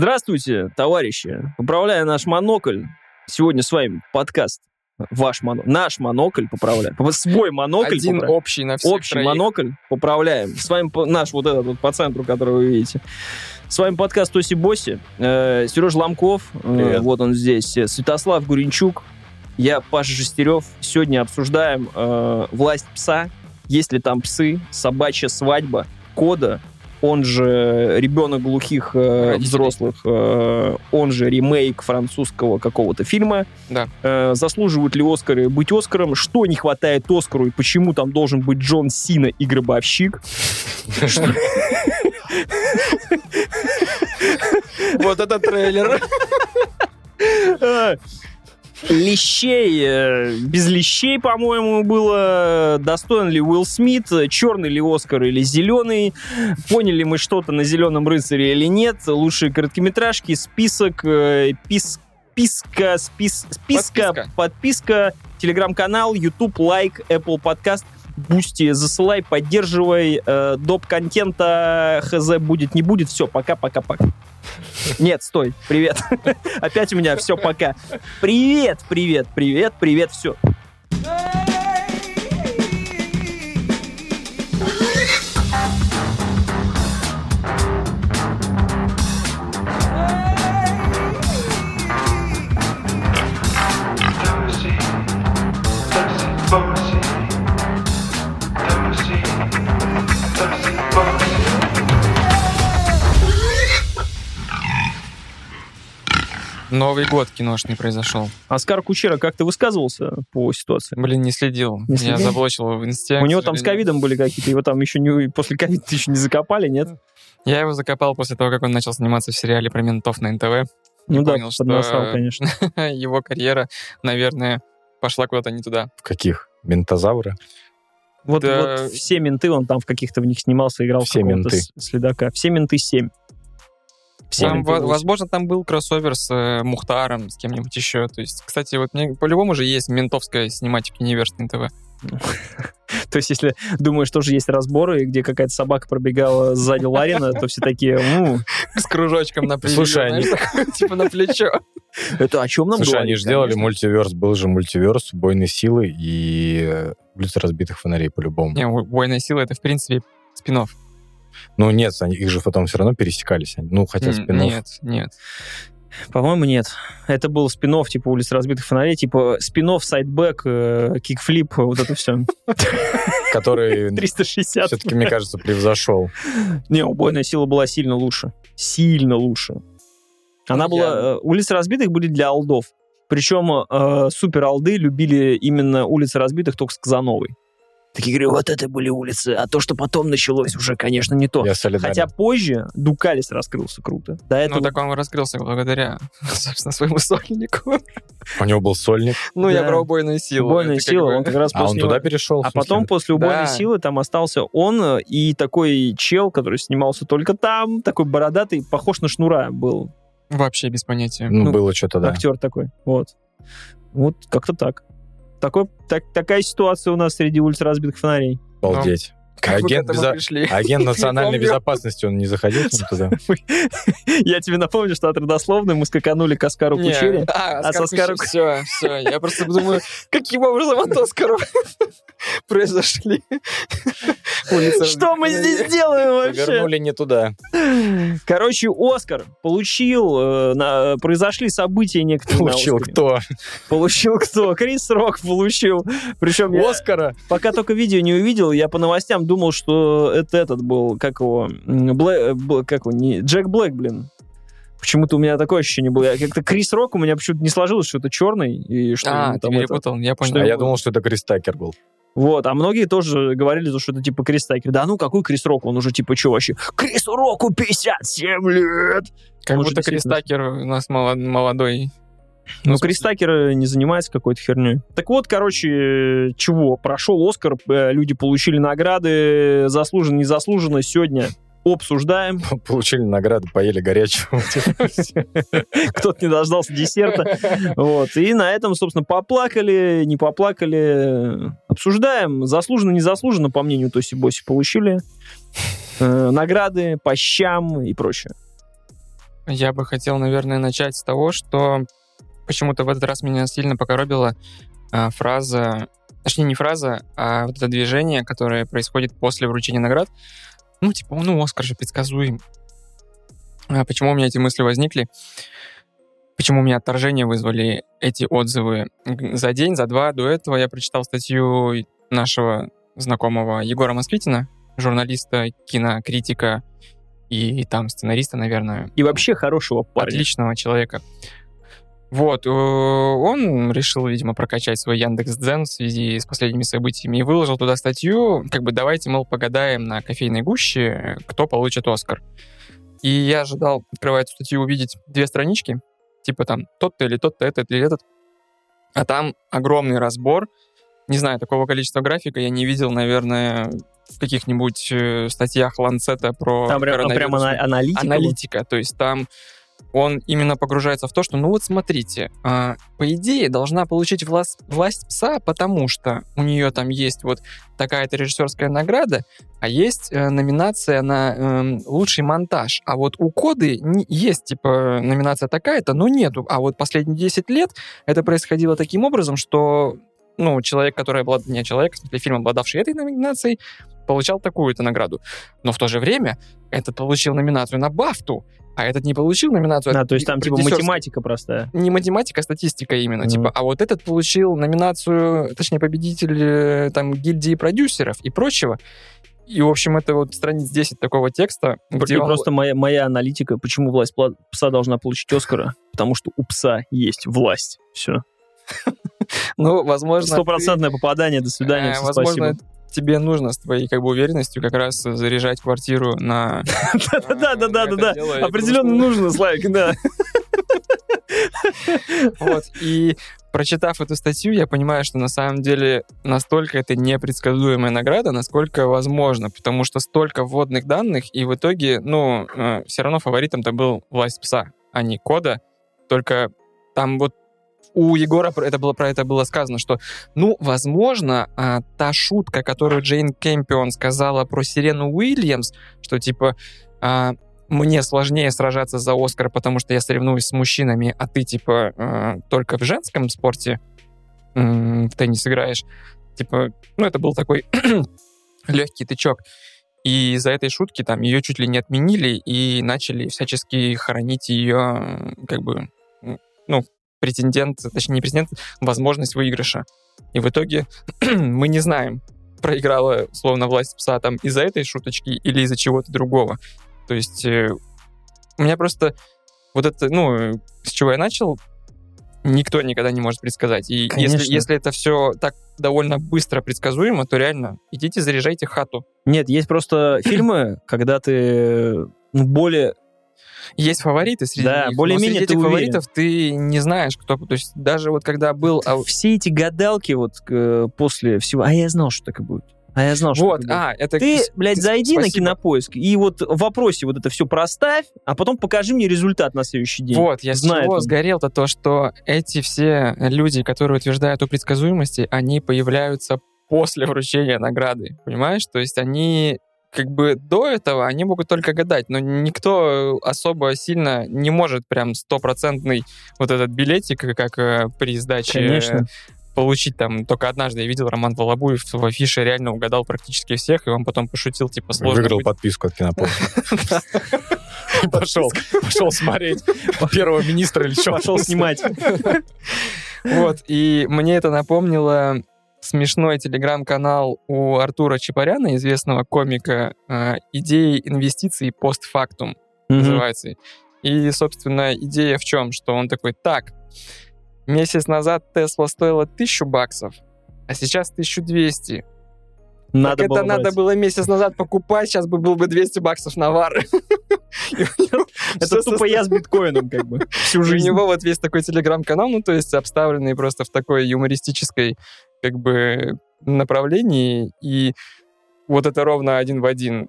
Здравствуйте, товарищи. Поправляя наш монокль, сегодня с вами подкаст Ваш монокль. Наш монокль поправляем. Свой монокль Один поправляем. общий на всех Общий троих. монокль поправляем. С вами по- наш вот этот вот по центру, который вы видите. С вами подкаст Тоси Босси. Э, Сереж Ломков. э, вот он здесь. э, Святослав Гуренчук. Я Паша Шестерев. Сегодня обсуждаем э, власть пса. Есть ли там псы? Собачья свадьба. Кода. Он же ребенок глухих э, взрослых. э, он же ремейк французского какого-то фильма. Да. Э, заслуживают ли Оскары быть Оскаром? Что не хватает Оскару и почему там должен быть Джон Сина и Гробовщик? Вот это трейлер. Лещей, э, без лещей, по-моему, было. Достоин ли Уилл Смит, черный ли Оскар или зеленый, поняли мы что-то на «Зеленом рыцаре» или нет, лучшие короткометражки, список, э, пис- списка, спис- списка, Подписка. подписка, телеграм-канал, YouTube, лайк, Apple Podcast, Boosty, засылай, поддерживай, э, доп. контента, хз будет, не будет, все, пока-пока-пока. Нет, стой, привет. Опять у меня все пока. Привет, привет, привет, привет, все. Новый год киношный произошел. Оскар Кучера как-то высказывался по ситуации? Блин, не следил. Не Я следил? заблочил его в инсте. У него там с ковидом были какие-то, его там еще не, после ковида еще не закопали, нет? Я его закопал после того, как он начал сниматься в сериале про ментов на НТВ. Ну да, понял, что- поднасрал, конечно. Его карьера, наверное, пошла куда-то не туда. В каких? Ментозавры? Вот, Да. вот все менты, он там в каких-то в них снимался, играл Все в какого-то менты. следака. Все менты 7. Все Там, возможно, там был кроссовер с э, Мухтаром, с кем-нибудь еще. То есть, кстати, вот мне по-любому же есть ментовская Cinematic Universe на НТВ. То есть, если думаешь, тоже есть разборы, где какая-то собака пробегала сзади Ларина, то все такие, «М, С кружочком на плечо. Слушай, они- Типа на плечо. это о чем нам Слушай, они же делали мультиверс. Был же мультиверс, убойной силы и э, улица разбитых фонарей по-любому. Не, «Убойная сила» — это, в принципе, спин Ну нет, они, их же потом все равно пересекались. Ну, хотя спин Нет, нет. По-моему, нет. Это был спин типа улиц разбитых фонарей, типа спин сайдбэк, э, кикфлип, вот это все. который 360. все-таки, мне кажется, превзошел. Не, убойная сила была сильно лучше. Сильно лучше. Она была... э, Улицы разбитых были для алдов. Причем э, супер алды любили именно улицы разбитых только с Казановой. Такие говорю, вот это были улицы, а то, что потом началось, уже, конечно, не то. Я солидарен. Хотя позже Дукалис раскрылся круто. До этого Ну, так он раскрылся благодаря, собственно, своему сольнику. У него был сольник, Ну, я Да. про убойную силу. убойная Это как сила, бы- он как раз а он после туда него- перешел. А потом после убойной Да. силы там остался он э, и такой чел, который снимался только там, такой бородатый, похож на Шнура был. Вообще без понятия. Ну, ну, было что-то, да. Актер такой. Вот. Вот как-то так. Такой, так, такая ситуация у нас среди улиц разбитых фонарей. Обалдеть. Как к Агент, безо-? Агент национальной безопасности, он не заходил к ним туда? Я тебе напомню, что от родословной мы скаканули к Оскару Кучере. А, а со Оскаром- Все, все. Я просто думаю, каким образом от Оскара произошли. Что мы здесь делаем вообще? Вернули не туда. Короче, Оскар получил, э, произошли события некоторые Получил кто? Получил кто? Крис Рок получил. Причем я Оскара? пока только видео не увидел, я по новостям думал, что это этот был, как его, Бл- как его, не, Джек Блэк, блин. Почему-то у меня такое ощущение было. Я Как-то Крис Рок у меня почему-то не сложилось, что это черный, и что А, там это- перепутал, я А понял. я думал, что это Крис Такер был. Вот, а многие тоже говорили, что это типа Крис Такер. Да ну, какой Крис Рок? Он уже типа что вообще? Крису Року 57 лет! Как же будто Крис Такер у нас молод- молодой. Ну, смысле- Крис Такер не занимается какой-то херней. Так вот, короче, чего? Прошел Оскар, э, люди получили награды, заслуженно, незаслуженно. Сегодня обсуждаем. Получили награды, поели горячего. Кто-то не дождался десерта. Вот. И на этом, собственно, поплакали, не поплакали. Обсуждаем. Заслуженно, незаслуженно, по мнению Тоси Боси, получили э, награды по щам и прочее. Я бы хотел, наверное, начать с того, что почему-то в этот раз меня сильно покоробила а, фраза, точнее не фраза, а вот это движение, которое происходит после вручения наград. Ну, типа, ну, Оскар же предсказуем. А почему у меня эти мысли возникли? Почему у меня отторжение вызвали эти отзывы? За день, за два до этого я прочитал статью нашего знакомого Егора Москвитина, журналиста, кинокритика и там сценариста, наверное, И вообще хорошего парня. отличного человека. Вот, э, он решил, видимо, прокачать свой Яндекс Дзен в связи с последними событиями и выложил туда статью, как бы давайте, мол, погадаем на кофейной гуще, кто получит Оскар. И я ожидал, открывая эту статью, увидеть две странички, типа там тот-то или тот-то, этот или этот. А там огромный разбор. Не знаю, такого количества графика я не видел, наверное, в каких-нибудь э, статьях Ланцета про Там прям, прям коронавирус ана- аналитика. аналитика. То есть там он именно погружается в то, что, ну вот смотрите, а, по идее должна получить власть, власть пса, потому что у нее там есть вот такая-то режиссерская награда, а есть э, номинация на эм, лучший монтаж. А вот у Коды не- есть, типа, номинация такая-то, но нету. А вот последние 10 лет это происходило таким образом, что ну, человек, который облад... не человек, смысле, фильм, обладавший этой номинацией, получал такую-то награду. Но в то же время этот получил номинацию на Бафту, а этот не получил номинацию. А, то есть там типа математика простая. Не математика, а статистика именно. Мгм. Типа, а вот этот получил номинацию, точнее, победитель э, там гильдии продюсеров и прочего. И, в общем, это вот страниц 10 такого текста, где И он- просто моя, моя аналитика, почему власть пса должна получить Оскара, потому что у пса есть власть. Все. ну, возможно, Стопроцентное попадание. До свидания. э, возможно, спасибо. Тебе нужно с твоей как бы уверенностью как раз заряжать квартиру на... Да, да, да, да, да. Это делает, Определенно нужно, Славик, да. Вот, и прочитав эту статью, я понимаю, что на самом деле настолько это непредсказуемая награда, насколько возможно, потому что столько вводных данных, и в итоге, ну, все равно фаворитом-то был «Власть пса», а не «Кода», только там вот у Егора это было, про это было сказано, что, ну, возможно, а, та шутка, которую Джейн Кэмпион сказала про Сирену Уильямс, что типа а, мне сложнее сражаться за Оскар, потому что я соревнуюсь с мужчинами, а ты типа а, только в женском спорте в теннис играешь. Типа, ну, это был такой легкий тычок. И из-за этой шутки там ее чуть ли не отменили и начали всячески хоронить ее, как бы, ну, претендент, точнее, не претендент, возможность выигрыша. И в итоге мы не знаем, проиграла, словно власть пса там из-за этой шуточки или из-за чего-то другого. То есть э, у меня просто вот это, ну, с чего я начал, никто никогда не может предсказать. И если, если это все так довольно быстро предсказуемо, то реально идите заряжайте хату. Нет, есть просто фильмы, когда ты ну, более... Есть фавориты среди Да, них, более-менее ты этих уверен. фаворитов ты не знаешь, кто... То есть даже вот когда был... Все эти гадалки вот э, после всего... А я знал, что так и будет. А я знал, что вот, а, это... Ты, блядь, зайди на спасибо. кинопоиск и вот в вопросе вот это все проставь, а потом покажи мне результат на следующий день. Вот, я с чего он. сгорел-то то, что эти все люди, которые утверждают о предсказуемости, они появляются после вручения награды, понимаешь? То есть они как бы до этого они могут только гадать, но никто особо сильно не может прям стопроцентный вот этот билетик, как э, при сдаче Конечно. получить там. Только однажды я видел Роман Волобуев в афише реально угадал практически всех, и он потом пошутил, типа, сложно Выиграл быть- подписку от кинопоиска. И пошел, пошел смотреть первого министра или что. Пошел снимать. Вот, и мне это напомнило смешной телеграм-канал у Артура Чапаряна, известного комика, э, «Идеи инвестиций постфактум» Мгм. называется. И, собственно, идея в чем? Что он такой, так, месяц назад Тесла стоила 1000 баксов, а сейчас 1200. Надо так было это надо брать. было месяц назад покупать, сейчас бы был бы 200 баксов навар. У Это тупо я с биткоином как бы всю у жизнь. него вот весь такой телеграм-канал, ну, то есть обставленный просто в такой юмористической, как бы, направлении, и вот это ровно один в один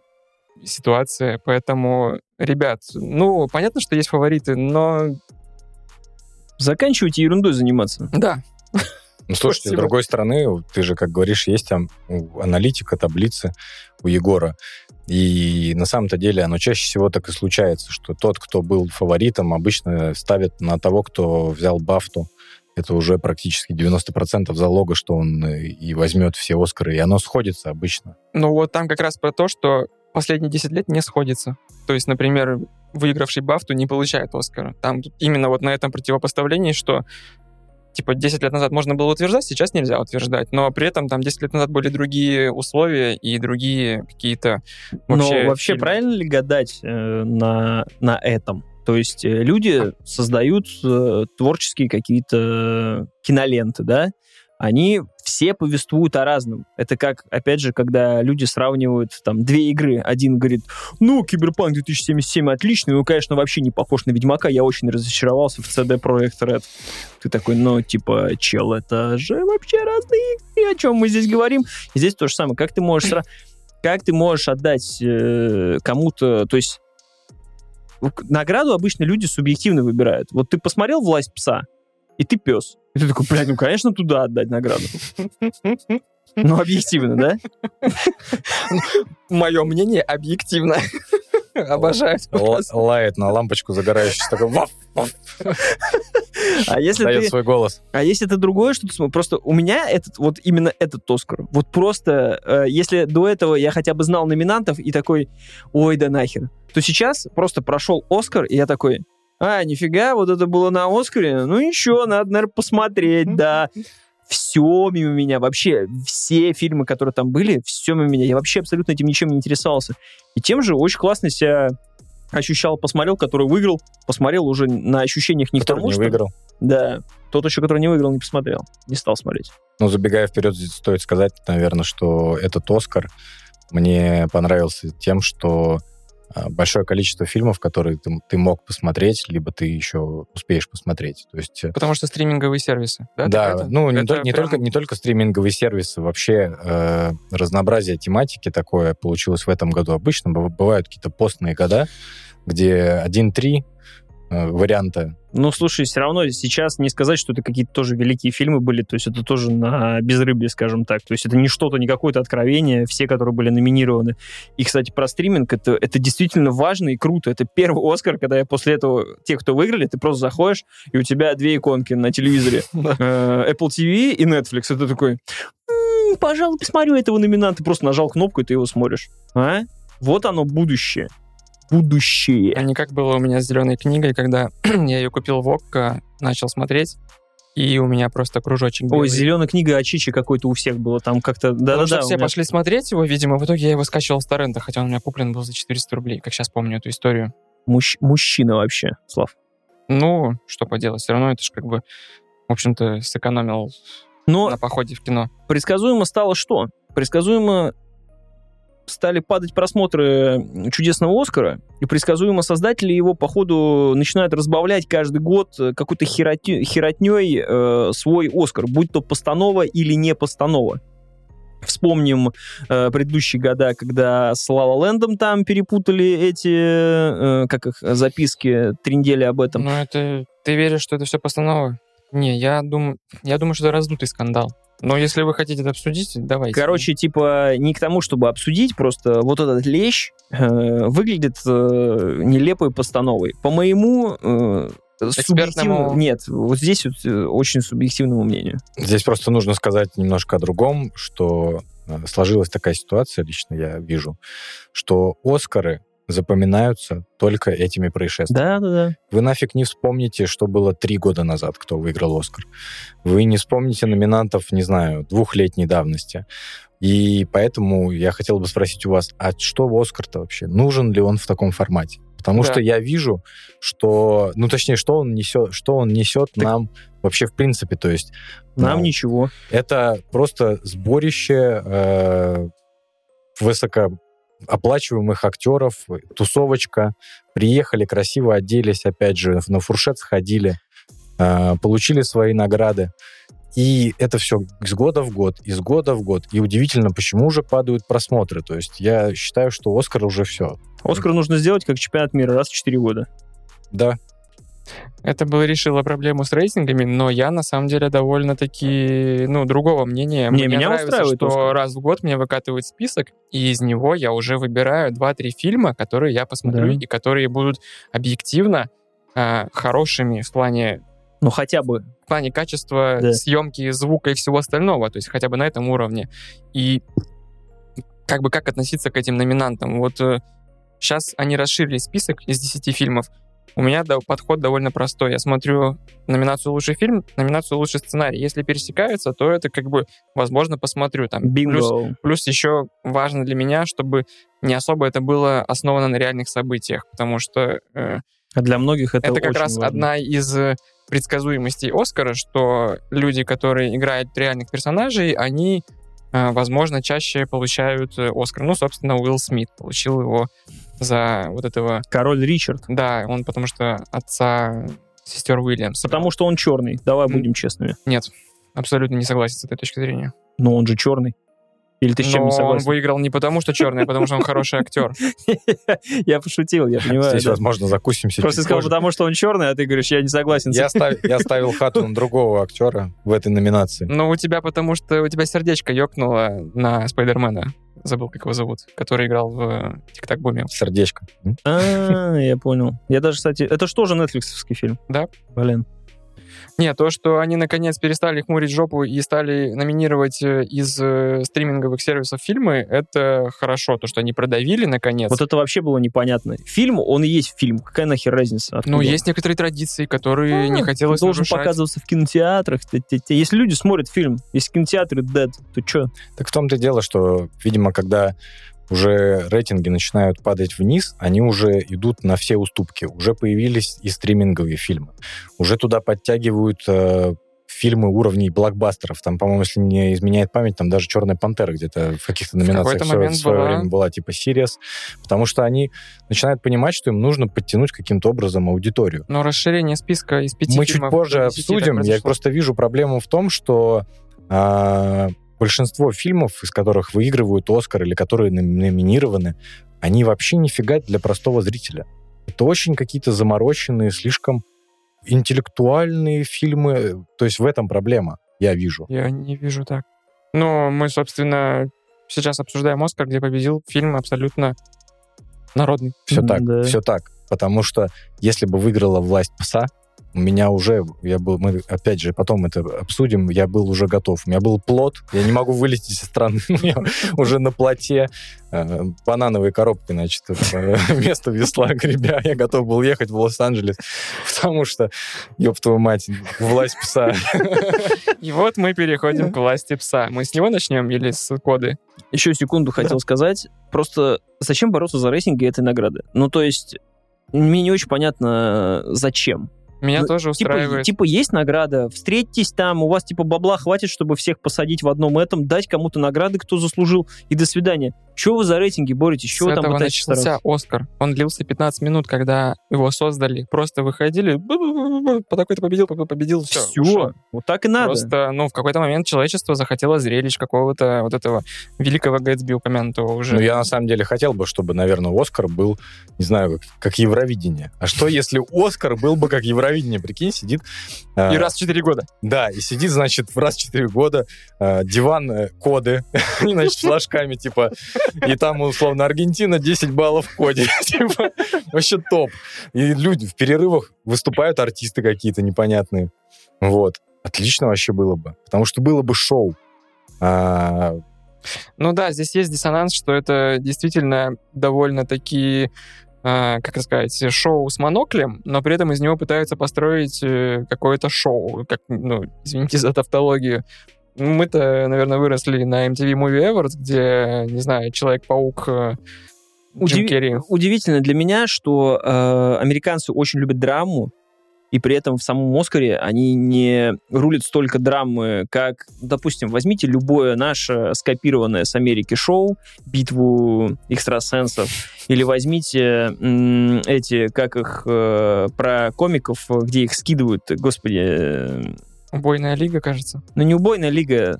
ситуация, поэтому, ребят, ну, понятно, что есть фавориты, но Заканчивайте ерундой заниматься. да, Ну, слушайте, Спасибо. с другой стороны, ты же, как говоришь, есть там аналитика таблицы у Егора. И на самом-то деле оно чаще всего так и случается, что тот, кто был фаворитом, обычно ставит на того, кто взял Бафту. Это уже практически 90% залога, что он э, и возьмет все Оскары. И оно сходится обычно. Ну вот там как раз про то, что последние 10 лет не сходится. То есть, например, выигравший Бафту не получает Оскара. Там именно вот на этом противопоставлении, что типа 10 лет назад можно было утверждать, сейчас нельзя утверждать. Но при этом там 10 лет назад были другие условия и другие какие-то вообще... Но вообще фильмы. правильно ли гадать э, на, на этом? То есть э, люди создают э, творческие какие-то киноленты, да? Они все повествуют о разном. Это как, опять же, когда люди сравнивают там две игры. Один говорит, ну, Киберпанк 2077 отличный, ну, конечно, вообще не похож на Ведьмака, я очень разочаровался в CD Projekt Red. Ты такой, ну, типа, чел, это же вообще разные игры, о чем мы здесь говорим? И здесь то же самое. Как ты можешь как ты можешь отдать э, кому-то, то есть награду обычно люди субъективно выбирают. Вот ты посмотрел «Власть пса», и ты пес. И ты такой, блядь, ну, конечно, туда отдать награду. Ну, объективно, да? Мое мнение объективно. Обожаю. лает на лампочку загорающую, такой ваф, ваф, А если дает ты, свой голос. а если это другое, что ты смотришь, просто у меня этот, вот именно этот Оскар, вот просто, э, если до этого я хотя бы знал номинантов и такой, ой, да нахер, то сейчас просто прошел Оскар, и я такой, а, нифига, вот это было на Оскаре, ну ничего, надо, наверное, посмотреть, да. Все мимо меня, вообще все фильмы, которые там были, все мимо меня. Я вообще абсолютно этим ничем не интересовался. И тем же очень классно себя ощущал, посмотрел, который выиграл, посмотрел уже на ощущениях не к Который тому, не что... выиграл. Да. Тот еще, который не выиграл, не посмотрел. Не стал смотреть. Ну, забегая вперед, здесь стоит сказать, наверное, что этот Оскар мне понравился тем, что большое количество фильмов, которые ты, ты мог посмотреть, либо ты еще успеешь посмотреть. То есть, э, Потому что стриминговые сервисы. Да, да, это? ну не, Это не прям- только, не только стриминговые сервисы, вообще э, разнообразие тематики такое получилось в этом году. Обычно быв- бывают какие-то постные года, где 1-3 э, варианта Ну, слушай, все равно сейчас не сказать, что это какие-то тоже великие фильмы были, то есть это тоже на безрыбье, скажем так. То есть это не что-то, не какое-то откровение, все, которые были номинированы. И, кстати, про стриминг, это, это действительно важно и круто. Это первый Оскар, когда я после этого, те, кто выиграли, ты просто заходишь, и у тебя две иконки на телевизоре. Э, Apple TV и Netflix. Ты такой, «М, пожалуй, посмотрю этого номинанта. Просто нажал кнопку, и ты его смотришь. А? Вот оно будущее. Будущее. А не как было у меня с зеленой книгой, когда я ее купил в ОККО, начал смотреть, и у меня просто кружочек белый. Ой, зеленая книга о Чичи какой-то у всех было. Там как-то... Потому Да-да-да. что у все меня- пошли смотреть его, видимо, в итоге я его скачивал с торрента, хотя он у меня куплен был за 400 рублей, как сейчас помню эту историю. Мужч- Мужчина вообще, Слав. Ну, что поделать, все равно это же как бы, в общем-то, сэкономил Но на походе в кино. предсказуемо стало что? Предсказуемо стали падать просмотры «Чудесного Оскара», и предсказуемо создатели его, походу, начинают разбавлять каждый год э, какой-то херотней, херотней э, свой «Оскар», будь то постанова или не постанова. Вспомним э, предыдущие года, когда с «Ла Ла Лэндом» там перепутали эти, э, как их, записки, три недели об этом. Ну, это... Ты веришь, что это все постанова? Не, я думаю, я думаю, что это раздутый скандал. Но если вы хотите это обсудить, давайте. Короче, типа, не к тому, чтобы обсудить, просто вот этот лещ э, выглядит э, нелепой постановой. По моему э, субъективному... Нет, вот здесь вот, э, очень субъективному мнению. Здесь просто нужно сказать немножко о другом, что э, сложилась такая ситуация, лично я вижу, что Оскары запоминаются только этими происшествиями. Да-да-да. Вы нафиг не вспомните, что было три года назад, кто выиграл Оскар. Вы не вспомните номинантов, не знаю, двухлетней давности. И поэтому я хотел бы спросить у вас, а что Оскар-то вообще? Нужен ли он в таком формате? Потому Да. что я вижу, что, ну точнее, что он несет, что он несет нам вообще в принципе, то есть Нам ну, ничего. это просто сборище э, высокооплачиваемых актеров, тусовочка. Приехали, красиво оделись, опять же, на фуршет сходили, э, получили свои награды. И это все с года в год, из года в год. И удивительно, почему уже падают просмотры. То есть я считаю, что Оскар уже все. Оскар нужно сделать как чемпионат мира раз в 4 года. Да. Это бы решило проблему с рейтингами, но я на самом деле довольно-таки, ну, другого мнения. Не, Мне меня нравится, устраивает что «Оскар». раз в год мне выкатывают список, и из него я уже выбираю 2-3 фильма, которые я посмотрю, Да. и которые будут объективно а, хорошими в плане Ну, хотя бы. в плане качества Да. съемки, звука и всего остального, то есть хотя бы на этом уровне. И как бы как относиться к этим номинантам? Вот сейчас они расширили список из 10 фильмов. У меня подход довольно простой. Я смотрю номинацию «Лучший фильм», номинацию «Лучший сценарий». Если пересекаются, то это как бы, возможно, посмотрю. Там, плюс, Бинго. плюс еще важно для меня, чтобы не особо это было основано на реальных событиях, потому что э, А для многих это, это, как раз важно. одна из э, предсказуемостей Оскара, что люди, которые играют реальных персонажей, они, возможно, чаще получают э, Оскар. Ну, собственно, Уилл Смит получил его за вот этого... Король Ричард. Да, он потому что отца сестер Уильямс. Потому что он черный. Давай будем честными. Нет, абсолютно не согласен с этой точки зрения. Но он же черный. Или ты с чем Но не он согласен? выиграл не потому, что черный, а потому что он хороший актер. Я пошутил, я понимаю. Здесь, возможно, закусимся Просто сказал, потому что он черный, а ты говоришь, я не согласен. с Я, ставил хату на другого актера в этой номинации. Ну, у тебя потому что у тебя сердечко ёкнуло на Спайдермена. Забыл, как его зовут. Который играл в э, Тик-Так-Буме. Сердечко. М? А, я понял. Я даже, кстати, это что же нетфликсовский фильм? Да. Блин. Не, то, что они наконец перестали хмурить жопу и стали номинировать э, из э, стриминговых сервисов фильмы, это хорошо. То, что они продавили наконец. Вот это вообще было непонятно. Фильм, он и есть фильм. Какая нахер разница? Откуда Ну, он? есть некоторые традиции, которые не А, хотелось Должен нарушать. показываться в кинотеатрах. Если люди смотрят фильм, если кинотеатры dead, то что? Так в том-то и дело, что, видимо, когда уже рейтинги начинают падать вниз, они уже идут на все уступки. Уже появились и стриминговые фильмы. Уже туда подтягивают э, фильмы уровней блокбастеров. Там, по-моему, если не изменяет память, там даже «Черная пантера» где-то в каких-то номинациях в свое, момент в свое была. время была, типа «Сириас». Потому что они начинают понимать, что им нужно подтянуть каким-то образом аудиторию. Но расширение списка из пяти Мы чуть позже до 10 так обсудим. Я просто вижу проблему в том, что а, большинство фильмов, из которых выигрывают Оскар или которые номинированы, они вообще нифига для простого зрителя. Это очень какие-то замороченные, слишком интеллектуальные фильмы. То есть в этом проблема, я вижу. Я не вижу так. Но мы, собственно, сейчас обсуждаем Оскар, где победил фильм абсолютно народный. Все так, Да. все так. Потому что если бы выиграла власть пса, у меня уже, я был, мы опять же потом это обсудим, я был уже готов. У меня был плод, я не могу вылететь из страны, у меня уже на плоте э, банановой коробкой, значит, э, вместо весла гребя, я готов был ехать в Лос-Анджелес, потому что, ёб твою мать, власть пса. И вот мы переходим к власти пса. Мы с него начнем или с коды? Еще секунду хотел сказать. Просто зачем бороться за рейтинги этой награды? Ну, то есть, мне не очень понятно, зачем. Меня Ну, тоже Типа, устраивает. типа есть награда, встретитесь там, у вас типа бабла хватит, чтобы всех посадить в одном этом, дать кому-то награды, кто заслужил, и до свидания. Чего вы за рейтинги боретесь? С Чего вы там этого начался стараться? Оскар. Он длился 15 минут, когда его создали. Просто выходили, по такой-то победил, по- победил, все. Все, вот так и надо. Просто, ну, в какой-то момент человечество захотело зрелищ какого-то вот этого великого Гэтсби упомянутого уже. Ну, я на самом деле хотел бы, чтобы, наверное, Оскар был, не знаю, как, как Евровидение. А что, если Оскар был бы как Евровидение? Прикинь, сидит... э, И раз в 4 года. Да, и сидит, значит, в раз в 4 года э, диван э, коды, значит, флажками, типа, и там, условно, Аргентина 10 баллов в коде, типа, вообще топ. И люди в перерывах выступают артисты какие-то непонятные. Вот. Отлично вообще было бы, потому что было бы шоу. А, Ну да, здесь есть диссонанс, что это действительно довольно-таки как это сказать, шоу с моноклем, но при этом из него пытаются построить э, какое-то шоу, как, ну, извините за тавтологию. Мы-то, наверное, выросли на MTV Movie Awards, где, не знаю, Человек-паук э, Керри. Удивительно для меня, что э, американцы очень любят драму, и при этом в самом Оскаре они не рулят столько драмы, как, допустим, возьмите любое наше скопированное с Америки шоу, битву экстрасенсов, или возьмите м, эти, как их, э, про комиков, где их скидывают, господи, э, Убойная лига, кажется. ну не убойная лига,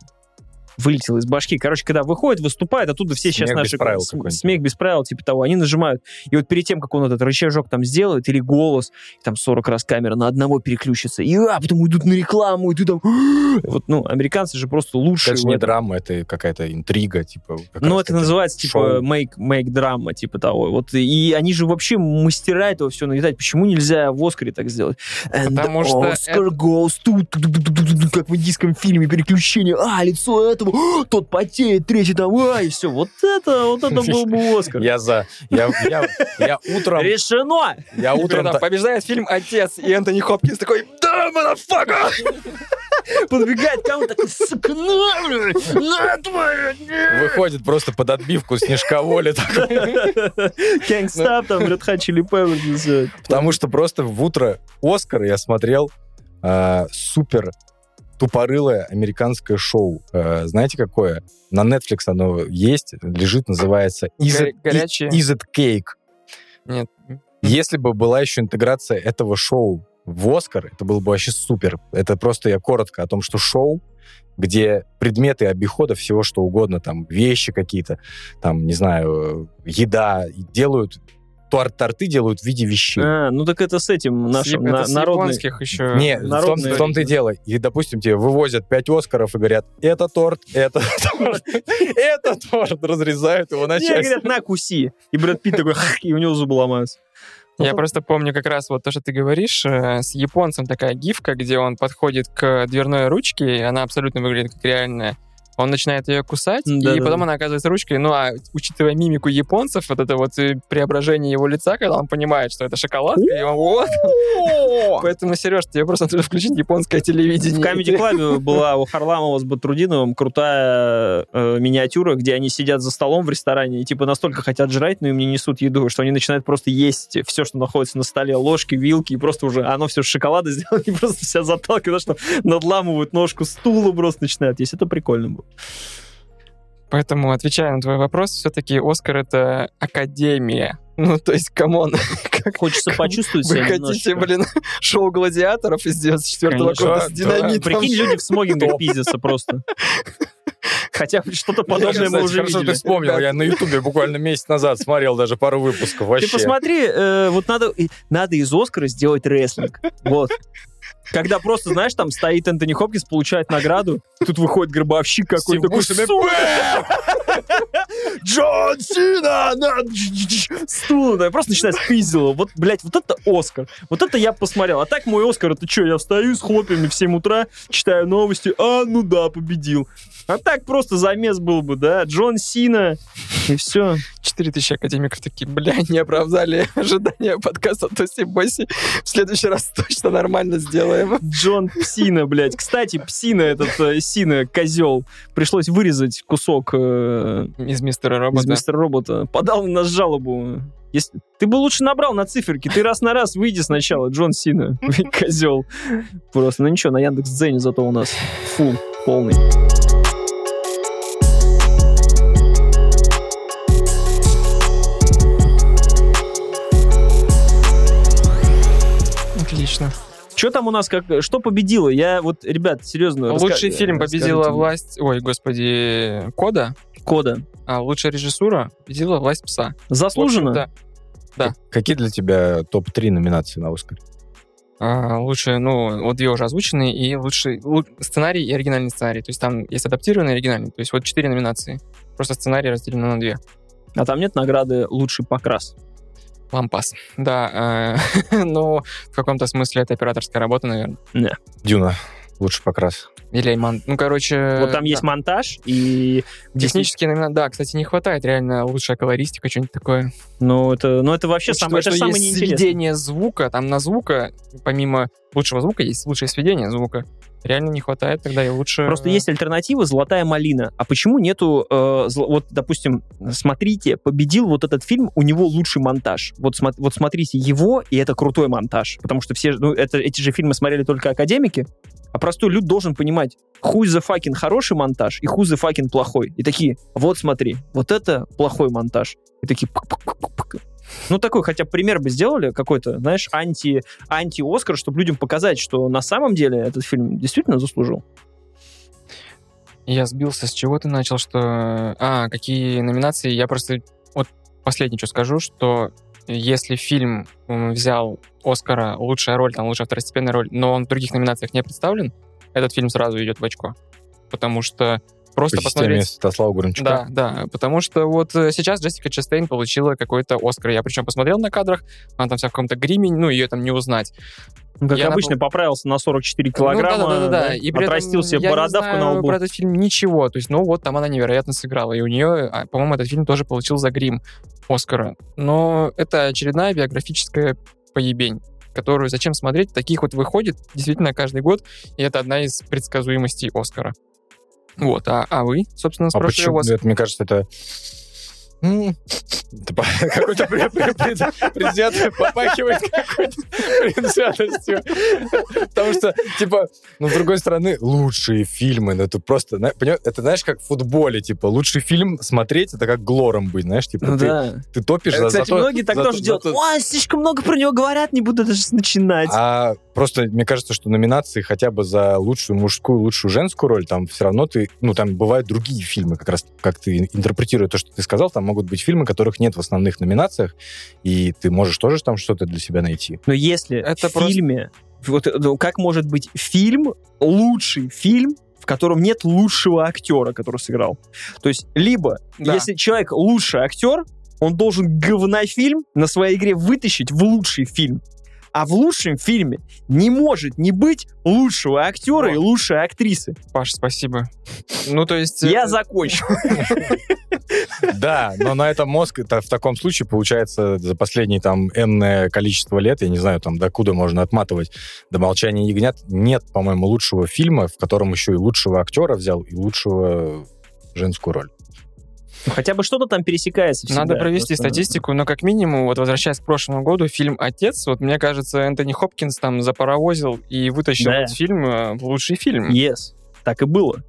вылетело из башки. Короче, когда выходит, выступает, оттуда все сейчас Смех без наши... правил. Смех без правил, типа того. Они нажимают. И вот перед тем, как он этот рычажок там сделает, или голос, там 40 раз камера на одного переключится, и а, потом идут на рекламу, и ты там... Вот, ну, американцы же просто лучшие. Это не этом. драма, это какая-то интрига, типа. как Ну, это называется, типа, make, make драма, типа того. Вот, и они же вообще мастера этого все нагнетать. Почему нельзя в Оскаре так сделать? And Потому что Oscar goes to... Как в индийском фильме, переключение. А, лицо этого, о, тот потеет, третий там, а, и все. Вот это, вот это был бы Оскар. Я за. Я, я, я утром... Решено! Я утром... Там та- побеждает фильм «Отец», и Энтони Хопкинс такой «Да, мадафака!» Подбегает кому-то, такой, сука, на, блядь, на, твою, не!» Выходит просто под отбивку снежка воли такой. Stop, там, Red Hot Chili Peppers. Потому что просто в утро Оскара я смотрел а, супер тупорылое американское шоу. А, знаете, какое? На Netflix оно есть, лежит, называется Is Горя- it, горячее. Is it Cake? Нет. Если бы была еще интеграция этого шоу в Оскар, это было бы вообще супер. Это просто я коротко о том, что шоу, где предметы обихода, всего что угодно, там вещи какие-то, там, не знаю, э, еда, делают, торты делают в виде вещей. А, ну так это с этим нашим на- японских еще... Не, в том, народные- в том-то и дело. И, допустим, тебе вывозят пять Оскаров и говорят, это торт, это торт, это торт, разрезают его на Не, части. говорят, на, куси. И Брэд Питт такой, и у него зубы ломаются. Я просто помню как раз вот то, что ты говоришь, э, с японцем такая гифка, где он подходит к дверной ручке, и она абсолютно выглядит как реальная. Он начинает ее кусать, Да-да-да. и потом она оказывается ручкой. Ну, а учитывая мимику японцев, вот это вот э, преображение его лица, когда он понимает, что это шоколадка, и он вот. Поэтому, Сереж, тебе просто нужно включить японское телевидение. В Comedy Club была у Харламова с Батрудиновым крутая э, миниатюра, где они сидят за столом в ресторане и типа настолько хотят жрать, но им не несут еду, что они начинают просто есть все, что находится на столе, ложки, вилки, и просто уже оно все с шоколада сделано, и просто вся заталкивают, что надламывают ножку стула, просто начинают есть. Это прикольно было. Поэтому, отвечая на твой вопрос, все-таки Оскар — это академия. Ну, то есть, come on, как Хочется почувствовать вы себя хотите, немножечко. блин, шоу гладиаторов из 94 Конечно. года с Да, динамитом? Прикинь, люди в смогингах пиздятся просто. Хотя бы что-то подобное мы уже хорошо, видели. ты вспомнил. Я на Ютубе буквально месяц назад смотрел даже пару выпусков. Вообще. Ты посмотри, э, вот надо, надо из Оскара сделать рестлинг. Вот. Когда просто, знаешь, там стоит Энтони Хопкинс, получает награду, тут выходит гробовщик какой-то такой, Стив Бушеми, «Сука! Джон Сина! на- Стул, да, просто начинает спиздило. Вот, блядь, вот это Оскар. Вот это я посмотрел. А так мой Оскар, это что, я встаю с хлопьями в 7 утра, читаю новости, а, ну да, победил. А так просто замес был бы, да, Джон Сина, и все. 4000 академиков такие, бля, не оправдали ожидания подкаста Тоси Босси. В следующий раз точно нормально сделаем. Джон Псина, блядь. Кстати, Псина, этот э, Сина, козел, пришлось вырезать кусок э, Из мистера из робота. мистера робота. Подал на нас жалобу. Если... Ты бы лучше набрал на циферки. Ты раз на раз выйди сначала, Джон Сина. Козел. Просто, ну ничего, на Яндекс Дзене зато у нас фул полный. Отлично. Что там у нас, как, что победило? Я вот, ребят, серьезно. Лучший раска- фильм победила мне. власть... Ой, господи, Кода. Кода. А лучшая режиссура победила власть пса. Заслуженно? В общем-то, Какие для тебя топ-3 номинации на Оскар? а, лучшие, ну, вот две уже озвученные, и лучший лу- сценарий и оригинальный сценарий. То есть там есть адаптированный и оригинальный. То есть вот четыре номинации. Просто сценарий разделено на две. А там нет награды «Лучший покрас». Лампас. Да, э, ну, в каком-то смысле это операторская работа, наверное. Дюна. Лучший покрас. Или мон- Ну, короче... Вот там да. есть монтаж и... Технически, наверное, да, кстати, не хватает реально лучшая колористика, что-нибудь такое. Ну, это, ну, это вообще Учитывая, самое, это самое неинтересное. сведение звука, там на звука, помимо лучшего звука, есть лучшее сведение звука. Реально не хватает тогда и лучше... Просто есть альтернатива «Золотая малина». А почему нету... э, зл- вот, допустим, смотрите, победил вот этот фильм, у него лучший монтаж. Вот, смо- вот смотрите его, и это крутой монтаж. Потому что все... Ну, это, эти же фильмы смотрели только академики. А простой люд должен понимать, хуй за факин хороший монтаж и хуй за факин плохой. И такие, вот смотри, вот это плохой монтаж. И такие... пык-пык-пык-пык. Ну, такой хотя бы пример бы сделали какой-то, знаешь, анти, анти-Оскар, чтобы людям показать, что на самом деле этот фильм действительно заслужил. Я сбился, с чего ты начал, что... А, какие номинации? Я просто вот последнее, что скажу, что если фильм взял Оскара лучшая роль, там лучшая второстепенная роль, но он в других номинациях не представлен, этот фильм сразу идет в очко. Потому что просто По посмотреть... Святослава Гуренчука. Да, да, потому что вот э, сейчас Джессика Честейн получила какой-то Оскар. Я причем посмотрел на кадрах, она там вся в каком-то гриме, ну, ее там не узнать. Ну, Как Я обычно, поправился на 44 килограмма, Ну, да, да, да, да. да, И при отрастил себе бородавку знаю на лбу. про этот фильм ничего. То есть, ну вот там она невероятно сыграла. И у нее, а, по-моему, этот фильм тоже получил за грим Оскара. Но это очередная биографическая поебень которую зачем смотреть, таких вот выходит действительно каждый год, и это одна из предсказуемостей Оскара. Вот, а, а вы, собственно, А спрашиваю почему? вас. Это, мне кажется, это... Какой-то пре- пре- пре- президент попахивает какой-то предвзятостью. Потому что, типа, ну, с другой стороны, лучшие фильмы, ну, это просто, это, знаешь, как в футболе, типа, лучший фильм смотреть, это как глором быть, знаешь, типа, Ну ты, топишь Э, за Кстати, то- многие так тоже то- делают. Ой, слишком много про него говорят, не буду даже начинать. А просто мне кажется, что номинации хотя бы за лучшую мужскую, лучшую женскую роль, там все равно ты, ну там бывают другие фильмы, как раз как ты интерпретируя то, что ты сказал, там могут быть фильмы, которых нет в основных номинациях, и ты можешь тоже там что-то для себя найти. Но если Это в просто- фильме... Вот, ну, как может быть фильм, лучший фильм, в котором нет лучшего актера, который сыграл? То есть, либо, Да. если человек лучший актер, он должен говнофильм на своей игре вытащить в лучший фильм. А в лучшем фильме не может не быть лучшего актера и Вот. лучшей актрисы. Паш, спасибо. Ну, то есть... Я э, закончу. Да, но на этом мозг, это в таком случае, получается, за последние там энное количество лет, я не знаю, там, докуда можно отматывать, до «Молчания ягнят», нет, по-моему, лучшего фильма, в котором еще и лучшего актера взял, и лучшего женскую роль. Ну, Хотя бы что-то там пересекается всегда. Надо провести Просто- статистику, но как минимум, вот возвращаясь к прошлому году, фильм «Отец», вот мне кажется, Энтони Хопкинс там запаровозил и вытащил Да. этот фильм э, в лучший фильм. Yes. Так и было.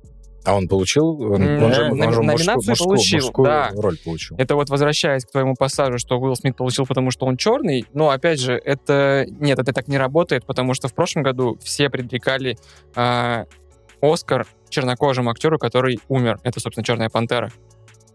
А он получил, он, М, он же, он номинацию мужскую, получил, мужскую да. роль получил. Это вот возвращаясь к твоему пассажу, что Уилл Смит получил, потому что он черный, но опять же, это нет, это так не работает, потому что в прошлом году все предрекали а, Оскар чернокожему актеру, который умер. Это, собственно, Черная пантера.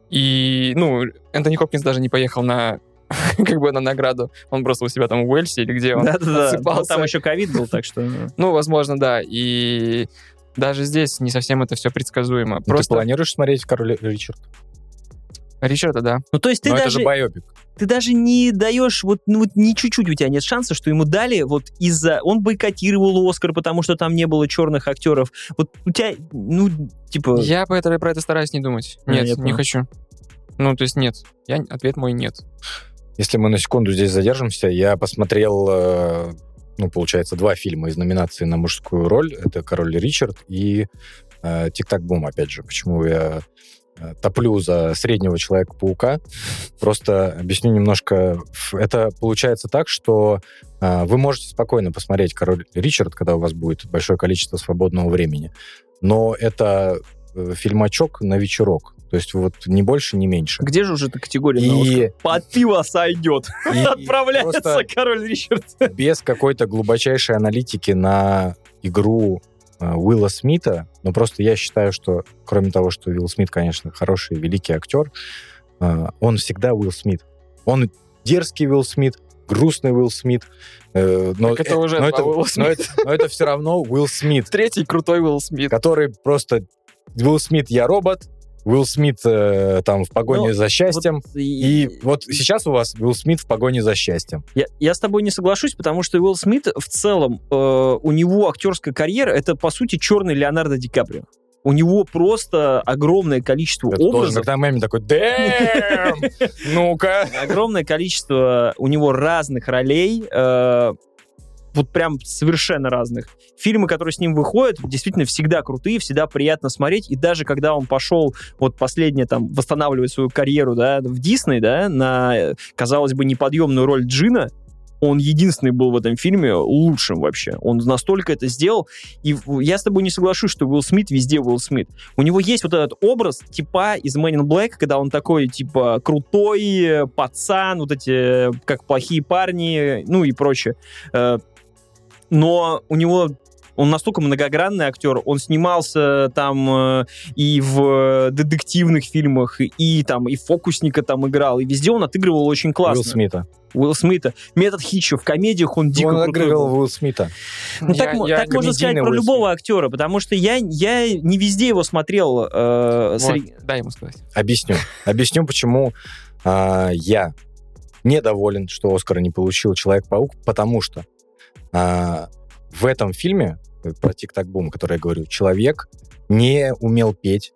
И, ну, Энтони Хопкинс даже не поехал на как бы на награду. Он просто у себя там в Уэльсе или где он Да-да-да. Ну, отсыпался. Там еще ковид был, так что... Ну, возможно, да. И даже здесь не совсем это все предсказуемо. Ну, Ты Просто планируешь смотреть «Король Ричард»? Ричарда, да. Ну, то есть ты Но это даже, же байопик. ты даже не даешь, вот, ну, вот ни чуть-чуть у тебя нет шанса, что ему дали вот из-за... Он бойкотировал Оскар, потому что там не было черных актеров. Вот у тебя, ну, типа... Я по это, про это стараюсь не думать. А, Нет, не понял. хочу. Ну, то есть нет. Я, ответ мой нет. Если мы на секунду здесь задержимся, я посмотрел, э, ну, получается, два фильма из номинации на мужскую роль. Это «Король Ричард» и э, «Тик-так-бум», опять же. Почему я топлю за среднего Человека-паука. Просто объясню немножко. Это получается так, что э, вы можете спокойно посмотреть «Король Ричард», когда у вас будет большое количество свободного времени. Но это э, фильмачок на вечерок. То есть вот ни больше, ни меньше. Где же уже эта категория? И, Под пиво сойдет. и Отправляется король Ричард. без какой-то глубочайшей аналитики на игру Уилла Смита, но просто я считаю, что кроме того, что Уилл Смит, конечно, хороший, великий актер, э, он всегда Уилл Смит. Он дерзкий Уилл Смит, грустный Уилл Смит, э, но, Так это э, уже но два Уилла но это, но это все равно Уилл Смит, Третий крутой Уилл Смит. который просто Уилл Смит, я робот, Уилл Смит э, там в погоне Ну, за счастьем. Вот И вот сейчас у вас Уилл Смит в погоне за счастьем. Я, я с тобой не соглашусь, потому что Уилл Смит в целом, э, у него актерская карьера, это, по сути, черный Леонардо Ди Каприо. У него просто огромное количество Это образов, когда меми такой, ну-ка. огромное количество у него разных ролей, э, вот прям совершенно разных. Фильмы, которые с ним выходят, действительно всегда крутые, всегда приятно смотреть. И даже когда он пошел вот последнее там восстанавливать свою карьеру, да, в Дисней, да, на, э, казалось бы, неподъемную роль Джина, он единственный был в этом фильме лучшим вообще. Он настолько это сделал. И я с тобой не соглашусь, что Уилл Смит везде Уилл Смит. У него есть вот этот образ типа из Man in Black, когда он такой, типа, крутой э, пацан, вот эти, э, как плохие парни, ну и прочее. Э, Но у него Он настолько многогранный актер, он снимался там э, и в детективных фильмах, и, там и фокусника там играл, и везде он отыгрывал очень классно. Уилл Смита. Уилл Смита. Метод Хитча в комедиях он дико Он отыгрывал. Уилл Смита. Ну, так, Я- мо- я так можно сказать комедийный про Уилл любого актера, потому что я, я не везде его смотрел. э, Вот, среди- дай ему сказать. Объясню. Объясню, почему а, я недоволен, что Оскара не получил Человек-паук, потому что а, в этом фильме э, про Тик-Так-Бум, который я говорю, человек не умел петь,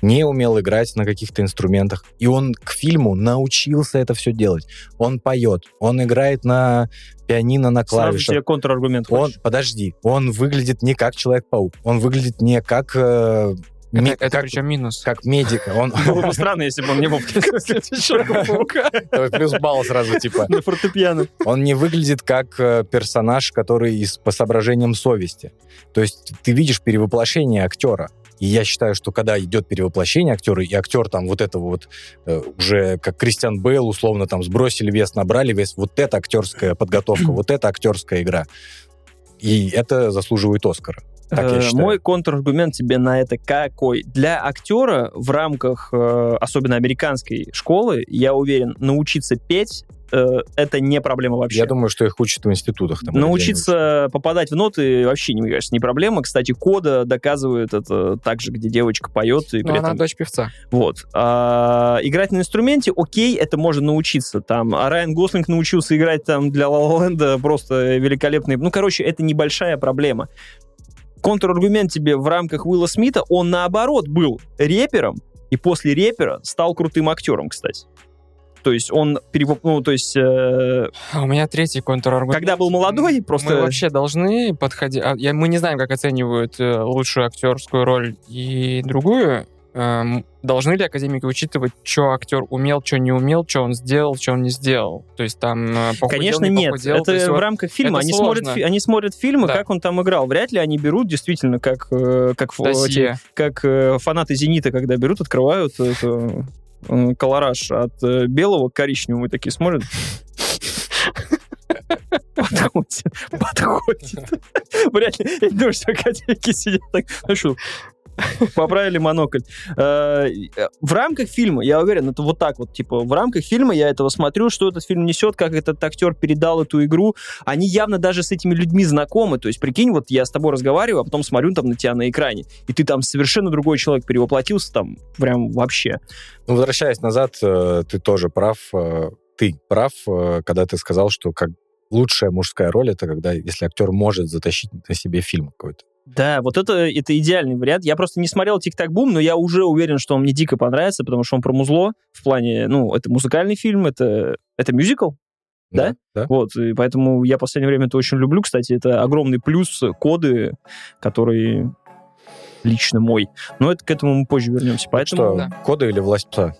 не умел играть на каких-то инструментах, и он к фильму научился это все делать. Он поет, он играет на пианино на Сразу клавишах. тебе контраргумент Он, хочешь? подожди, он выглядит не как Человек-паук, он выглядит не как... э, Это, ме- это как, причем минус. как медик. Он, Было бы странно, если бы он не был Человека-паука плюс балл сразу, типа. на фортепиано. Он не выглядит как э, персонаж, который из, по соображениям совести. То есть ты видишь перевоплощение актера. И я считаю, что когда идет перевоплощение актера, и актер там вот этого вот э, уже как Кристиан Бейл, условно, там сбросили вес, набрали вес, вот это актерская подготовка, вот это актерская игра. И это заслуживает Оскара. Так я Э, считаю. Мой контраргумент тебе на это какой? Для актера в рамках, э, особенно американской школы, я уверен, научиться петь э, это не проблема вообще. Я думаю, что их учат в институтах. Там, Научиться попадать в ноты вообще, мне кажется, не проблема. Кстати, Кода доказывает это так же, где девочка поет. И Но при она этом... дочь певца. Вот. А, играть на инструменте, окей, это можно научиться. Там, а Райан Гослинг научился играть там для La Land просто великолепный. Ну, короче, это небольшая проблема. Контраргумент тебе в рамках Уилла Смита, он наоборот был рэпером, и после рэпера стал крутым актером, кстати. То есть он перевоп... ну, то есть, э, А у меня третий контраргумент. когда был молодой, просто... Мы вообще должны подходить... а, мы не знаем, как оценивают э, лучшую актерскую роль и другую. Эм, должны ли академики учитывать, что актер умел, что не умел, что он сделал, что он не сделал? То есть там э, похудел, Конечно, не нет. похудел, то это есть в рамках фильма. Они смотрят, сложно. фи- они смотрят фильмы, Да. как он там играл. Вряд ли они берут действительно, как, э, как, эти- как э, фанаты «Зенита», когда берут, открывают это, колораж от белого к коричневому и такие смотрят. Подходит. Подходит. Вряд ли. Я думаю, что академики сидят так. Ну что, поправили монокль. Э, В рамках фильма, я уверен, это вот так вот, типа, в рамках фильма я этого смотрю, что этот фильм несет, как этот актер передал эту игру. Они явно даже с этими людьми знакомы. То есть, прикинь, вот я с тобой разговариваю, а потом смотрю там на тебя на экране, и ты там совершенно другой человек перевоплотился там прям вообще. Ну, возвращаясь назад, э, ты тоже прав. э, Ты прав, э, когда ты сказал, что как лучшая мужская роль это когда, если актер может затащить на себе фильм какой-то. Да, вот это, это идеальный вариант. Я просто не смотрел «Тик-так-бум», но я уже уверен, что он мне дико понравится, потому что он про музло в плане, ну, это музыкальный фильм, это, это мюзикл, Да? Да. Вот, и поэтому я в последнее время это очень люблю. Кстати, это огромный плюс коды, который лично мой. Но это к этому мы позже вернемся. Поэтому Что, да. кода или власть пса?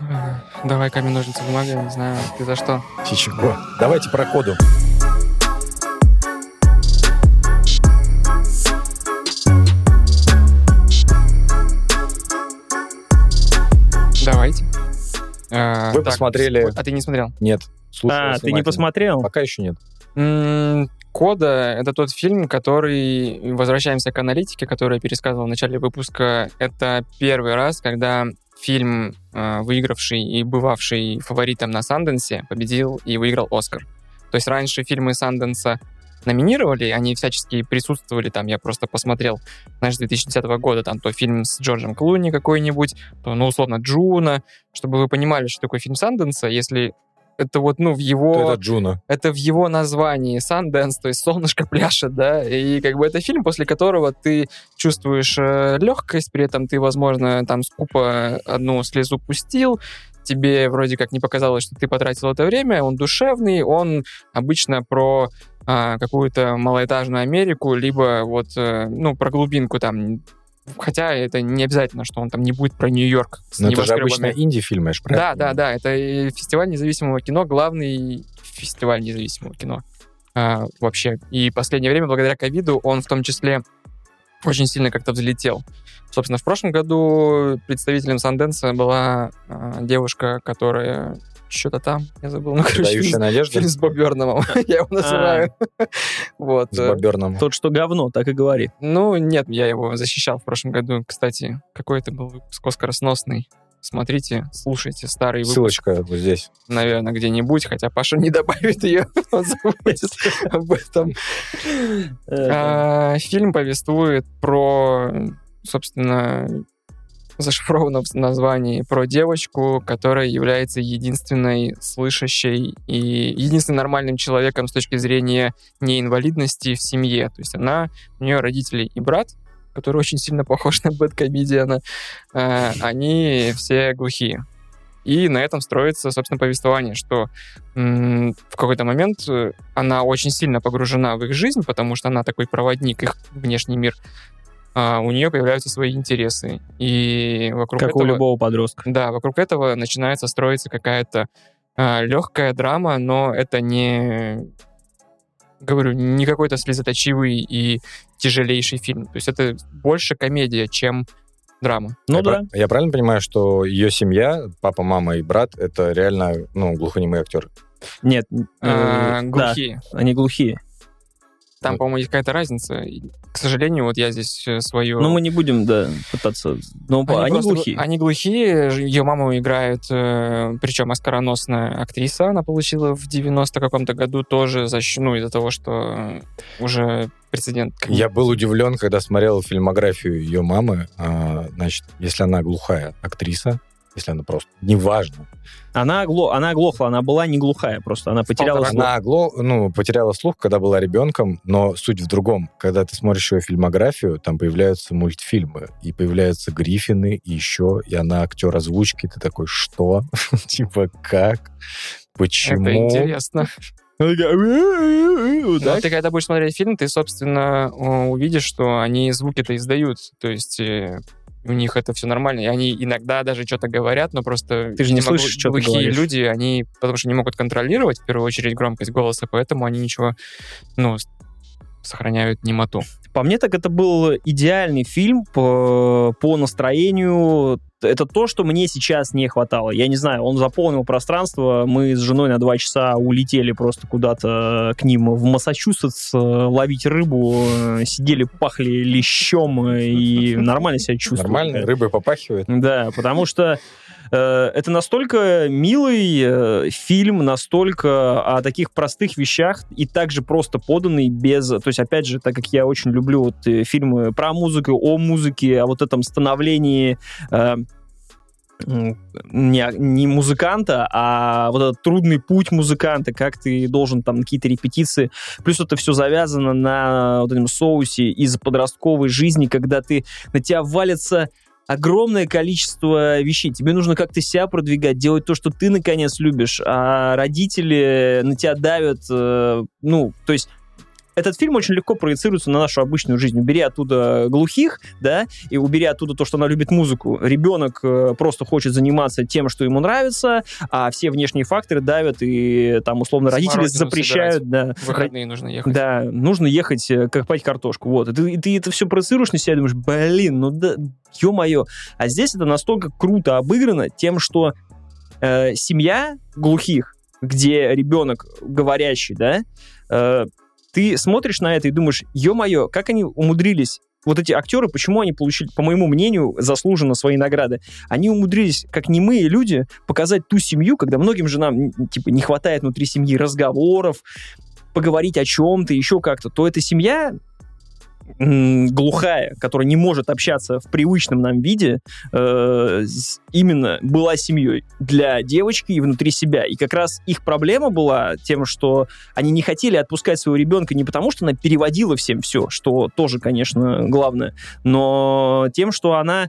Э, Давай камень, ножницы, бумага, не знаю, ты за что. Чего? Давайте про коду. Э, Вы так, посмотрели- А ты не смотрел? Нет. А, ты не посмотрел? Пока еще нет. М, Кода — это тот фильм, который... Возвращаемся к аналитике, которую я пересказывал в начале выпуска. Это первый раз, когда фильм, э, выигравший и бывавший фаворитом на Санденсе, победил и выиграл Оскар. То есть раньше фильмы Санденса номинировали, они всячески присутствовали там, я просто посмотрел, знаешь, с 2010 года, там, то фильм с Джорджем Клуни какой-нибудь, то, ну, условно, Juno, чтобы вы понимали, что такое фильм Санденса, если это вот, ну, в его То Это Juno. это в его названии Sundance, то есть солнышко пляшет, да, и как бы это фильм, после которого ты чувствуешь э, легкость, при этом ты, возможно, там скупо одну слезу пустил, тебе вроде как не показалось, что ты потратил это время, он душевный, он обычно про а, какую-то малоэтажную Америку, либо вот, э, ну, про глубинку там, хотя это не обязательно, что он там не будет про Нью-Йорк Но это же обычно инди-фильм, я ж Да, правильно да, понимаю? да, это фестиваль независимого кино, главный фестиваль независимого кино а, вообще. И последнее время, благодаря ковиду, он в том числе очень сильно как-то взлетел. Собственно, в прошлом году представителем Санденса была а, девушка, которая что-то там, я забыл. Ну, короче, Дающая фильм, надежда фильм с Боберном, я его называю. Вот. с э, Боберном. Тот, что говно, так и говори. Ну, нет, я его защищал в прошлом году. Кстати, какой это был выпуск оскаросносный. Смотрите, слушайте старый выпуск, Ссылочка вот здесь. наверное, где-нибудь, хотя Паша не добавит ее, он забудет об этом. Э, А, Фильм повествует про, собственно, зашифровано в названии, про девочку, которая является единственной слышащей и единственным нормальным человеком с точки зрения неинвалидности в семье. То есть она, у нее родители и брат, который очень сильно похож на Бэткомедиана, э, они все глухие. И на этом строится, собственно, повествование, что в какой-то момент э, она очень сильно погружена в их жизнь, потому что она такой проводник, их внешний мир. А у нее появляются свои интересы. И вокруг Как у этого... любого подростка. Да, вокруг этого начинается строиться какая-то легкая драма, но это не, говорю, не какой-то слезоточивый и тяжелейший фильм. То есть это больше комедия, чем драма. Ну я, да. прав- я правильно понимаю, что ее семья, папа, мама и брат, это реально, ну, глухонемые актеры? Нет, А, э, да, глухие. они глухие. Там, Вот. по-моему, есть какая-то разница. К сожалению, вот я здесь э, свою... Но мы не будем, да, пытаться. Но они, просто- глухие. Они глухие. Ее маму играет, э, причем оскароносная актриса. Она получила в 90 каком-то году тоже, за, ну, из-за того, что уже прецедент. Я был удивлен, когда смотрел фильмографию ее мамы. А, значит, если она глухая актриса, если она просто... Неважно. Она, огло... она оглохла, она была не глухая просто. Она потеряла слух. Она огло... ну, потеряла слух, когда была ребенком, но суть в другом. Когда ты смотришь ее фильмографию, там появляются мультфильмы, и появляются Гриффины, и еще, и она актер озвучки. Ты такой, что? Типа, как? Почему? Это интересно. Так. ты когда будешь смотреть фильм, ты, собственно, увидишь, что они звуки-то издают. То есть э, у них это все нормально. И они иногда даже что-то говорят, но просто... Ты же не видимо, слышишь, что ты глухие говоришь. люди, они, потому что не могут контролировать, в первую очередь, громкость голоса, поэтому они ничего, ну, сохраняют немоту. По мне, так это был идеальный фильм по, по настроению. Это то, что мне сейчас не хватало. Я не знаю, он заполнил пространство. Мы с женой на два часа улетели просто куда-то к ним в Массачусетс э, ловить рыбу. э, Сидели, пахли лещом э, и нормально себя чувствовали. Нормально, рыбой попахивает. Да, потому что э, это настолько милый э, фильм, настолько о таких простых вещах и также просто поданный без... То есть, опять же, так как я очень люблю вот э, фильмы про музыку, о музыке, о вот этом становлении э, не, не музыканта, а вот этот трудный путь музыканта, как ты должен там какие-то репетиции. Плюс это все завязано на вот этом соусе из подростковой жизни, когда ты на тебя валится огромное количество вещей. Тебе нужно как-то себя продвигать, делать то, что ты наконец любишь, а родители на тебя давят, э, ну, то есть этот фильм очень легко проецируется на нашу обычную жизнь. Убери оттуда глухих, да, и убери оттуда то, что она любит музыку. Ребенок э, просто хочет заниматься тем, что ему нравится, а все внешние факторы давят, и там, условно, родители Смородину запрещают, да, В выходные нужно ехать. да, нужно ехать э, копать картошку. Вот. И ты, и ты это все проецируешь на себя и думаешь, блин, ну да, ё-моё. А здесь это настолько круто обыграно тем, что э, семья глухих, где ребенок говорящий, да, э, ты смотришь на это и думаешь, ё-моё, как они умудрились вот эти актеры, почему они получили, по моему мнению, заслуженно свои награды? Они умудрились, как немые люди, показать ту семью, когда многим женам, н- типа, не хватает внутри семьи разговоров, поговорить о чем-то, еще как-то, то эта семья глухая, которая не может общаться в привычном нам виде, э, именно была семьей для девочки и внутри себя. И как раз их проблема была тем, что они не хотели отпускать своего ребенка не потому, что она переводила всем все, что тоже, конечно, главное, но тем, что она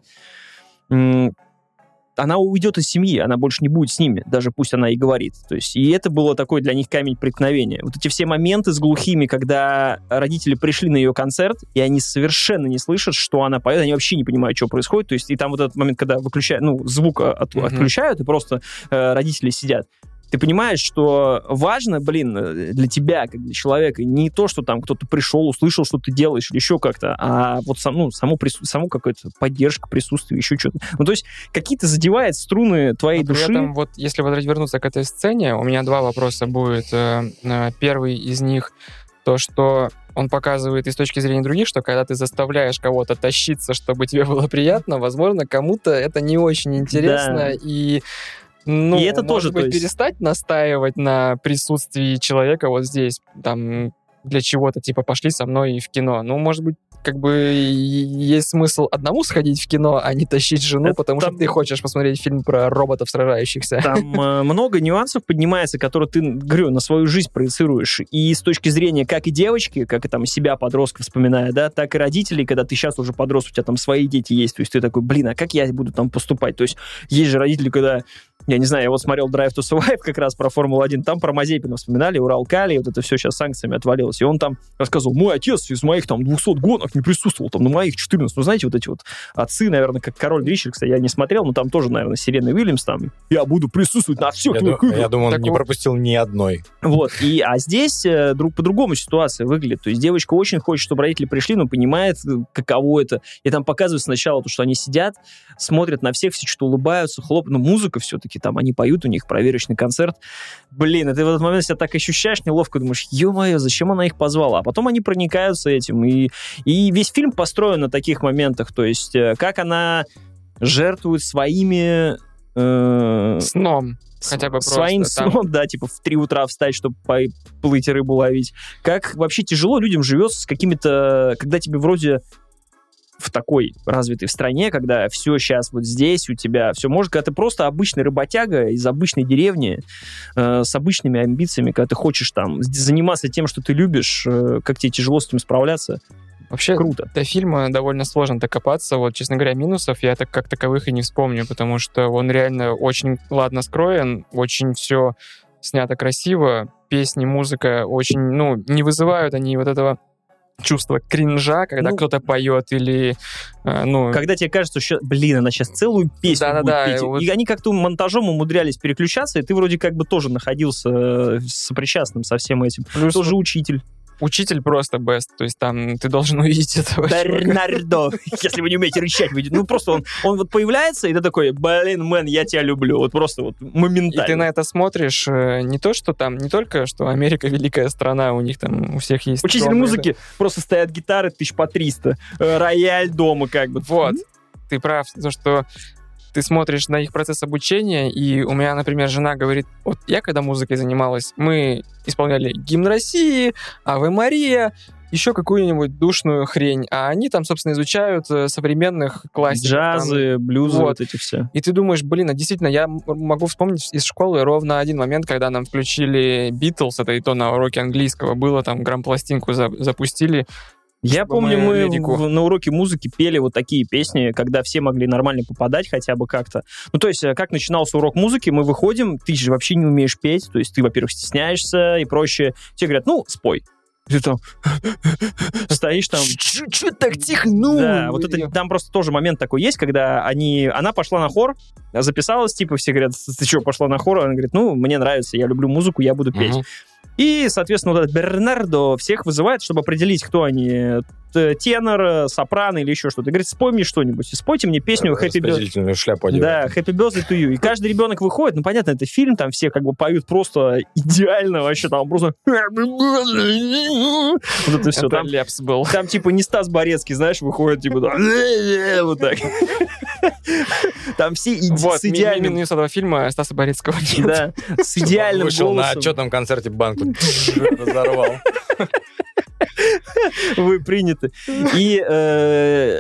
она уйдет из семьи, она больше не будет с ними, даже пусть она и говорит. То есть, и это было такой для них камень преткновения. Вот эти все моменты с глухими, когда родители пришли на ее концерт, и они совершенно не слышат, что она поет, они вообще не понимают, что происходит. То есть, и там вот этот момент, когда выключают, ну, звук от- Мгм. отключают, и просто э, родители сидят. Ты понимаешь, что важно, блин, для тебя, как для человека, не то, что там кто-то пришел, услышал, что ты делаешь, или еще как-то, а вот сам, ну, само, прису- само какая-то поддержка, присутствие, еще что-то. Ну, то есть какие-то задевает струны твоей Но при души. этом, вот если вот вернуться к этой сцене, у меня два вопроса будет. Э, э, Первый из них то, что он показывает и с точки зрения других, что когда ты заставляешь кого-то тащиться, чтобы тебе было приятно, возможно, кому-то это не очень интересно, Да. и ну, И это может тоже, быть, то есть- перестать настаивать на присутствии человека вот здесь, там, для чего-то, типа, пошли со мной в кино. Ну, может быть, как бы есть смысл одному сходить в кино, а не тащить жену, Это потому там- что ты хочешь посмотреть фильм про роботов сражающихся. Там э, много нюансов поднимается, которые ты, говорю, на свою жизнь проецируешь. И с точки зрения как и девочки, как и там себя, подростка вспоминая, да, так и родителей, когда ты сейчас уже подрос, у тебя там свои дети есть, то есть ты такой, блин, а как я буду там поступать? То есть есть же родители, когда я не знаю, я вот смотрел Drive to Survive как раз про Формулу-1, там про Мазепина вспоминали, Уралкали, вот это все сейчас санкциями отвалилось. И он там рассказывал, мой отец из моих там 200 гонок не присутствовал, там на моих 14. Ну, знаете, вот эти вот отцы, наверное, как Король Ричард, кстати, я не смотрел, но там тоже, наверное, Сирена Уильямс там, я буду присутствовать на всех Я, твоих ду- играх. я думаю, он не Такого- пропустил ни одной. Вот. И, а здесь э, друг, по-другому ситуация выглядит. То есть девочка очень хочет, чтобы родители пришли, но понимает, э, каково это. И там показывают сначала то, что они сидят, смотрят на всех, все что-то улыбаются, хлоп. Ну, музыка все-таки, там они поют, у них проверочный концерт. Блин, и ты в этот момент себя так ощущаешь неловко, думаешь, ё-моё, зачем она их позвала? А потом они проникаются этим. И, и весь фильм построен на таких моментах. То есть э, как она жертвует своими... э, Сном. Хотя бы просто своим там. сном, да, типа в 3 утра встать, чтобы плыть и рыбу ловить. Как вообще тяжело людям живется с какими-то, когда тебе вроде в такой развитой в стране, когда все сейчас вот здесь у тебя все может, когда ты просто обычный работяга из обычной деревни э, с обычными амбициями, когда ты хочешь там заниматься тем, что ты любишь, э, как тебе тяжело с этим справляться, Вообще, круто. до фильма довольно сложно докопаться. Вот, честно говоря, минусов я так как таковых и не вспомню, потому что он реально очень ладно скроен, очень все снято красиво, песни, музыка очень, ну, не вызывают они вот этого чувства кринжа, когда Ну, кто-то поет или, э, ну, Когда тебе кажется, что, блин, она сейчас целую песню Да-да-да, будет петь. вот. И они как-то монтажом умудрялись переключаться, и ты вроде как бы тоже находился э, сопричастным со всем этим. плюс Тоже учитель. Учитель просто best, то есть там ты должен увидеть этого. Бернардо. Если вы не умеете рычать, вы- ну просто он, он вот появляется, и ты такой, блин, мэн, я тебя люблю. Вот просто вот И моментально. ты на это смотришь, э, не то, что там, не только, что Америка великая страна, у них там у всех есть... Учитель дома, музыки просто стоят гитары тысяч по 300. э, Рояль дома как бы. Вот, ты прав, то, что ты смотришь на их процесс обучения, и у меня, например, жена говорит, вот я когда музыкой занималась, мы исполняли гимн России, Аве Мария, еще какую-нибудь душную хрень, а они там, собственно, изучают э, современных классиков. там. Джазы, блюзы, Вот. вот эти все. И ты думаешь, блин, а действительно, я могу вспомнить из школы ровно один момент, когда нам включили Битлз, это и то на уроке английского было, там грамм-пластинку за- запустили. Я помню, мы в- на уроке музыки пели вот такие песни, когда все могли нормально попадать хотя бы как-то. Ну, то есть, э, как начинался урок музыки, мы выходим, ты же вообще не умеешь петь, то есть ты, во-первых, стесняешься и проще. Тебе говорят, ну, спой. Ты там стоишь там, Че так тихо? Ну! да, вот это, там просто тоже момент такой есть, когда они, она пошла на хор, записалась, типа, все говорят, ты что, пошла на хор? Она говорит, ну, мне нравится, я люблю музыку, я буду петь. И, соответственно, вот этот Бернардо всех вызывает, чтобы определить, кто они, тенор, э, сопрано или еще что-то. И говорит, спой мне что-нибудь, спойте мне песню Happy Birthday. Шляпу Да, одевает. Happy Birthday to you. И каждый ребенок выходит, ну, понятно, это фильм, там все как бы поют просто идеально вообще, там просто... Вот это все. Это Там лепс был. там, типа, не Стас Борецкий, знаешь, выходит, типа, да, вот так. Там все иди- Вот, с идеальным... минус этого фильма Стаса Борецкого нет. Да, с идеальным Вышел на голосом. отчетном концерте банку разорвал. Вы приняты. И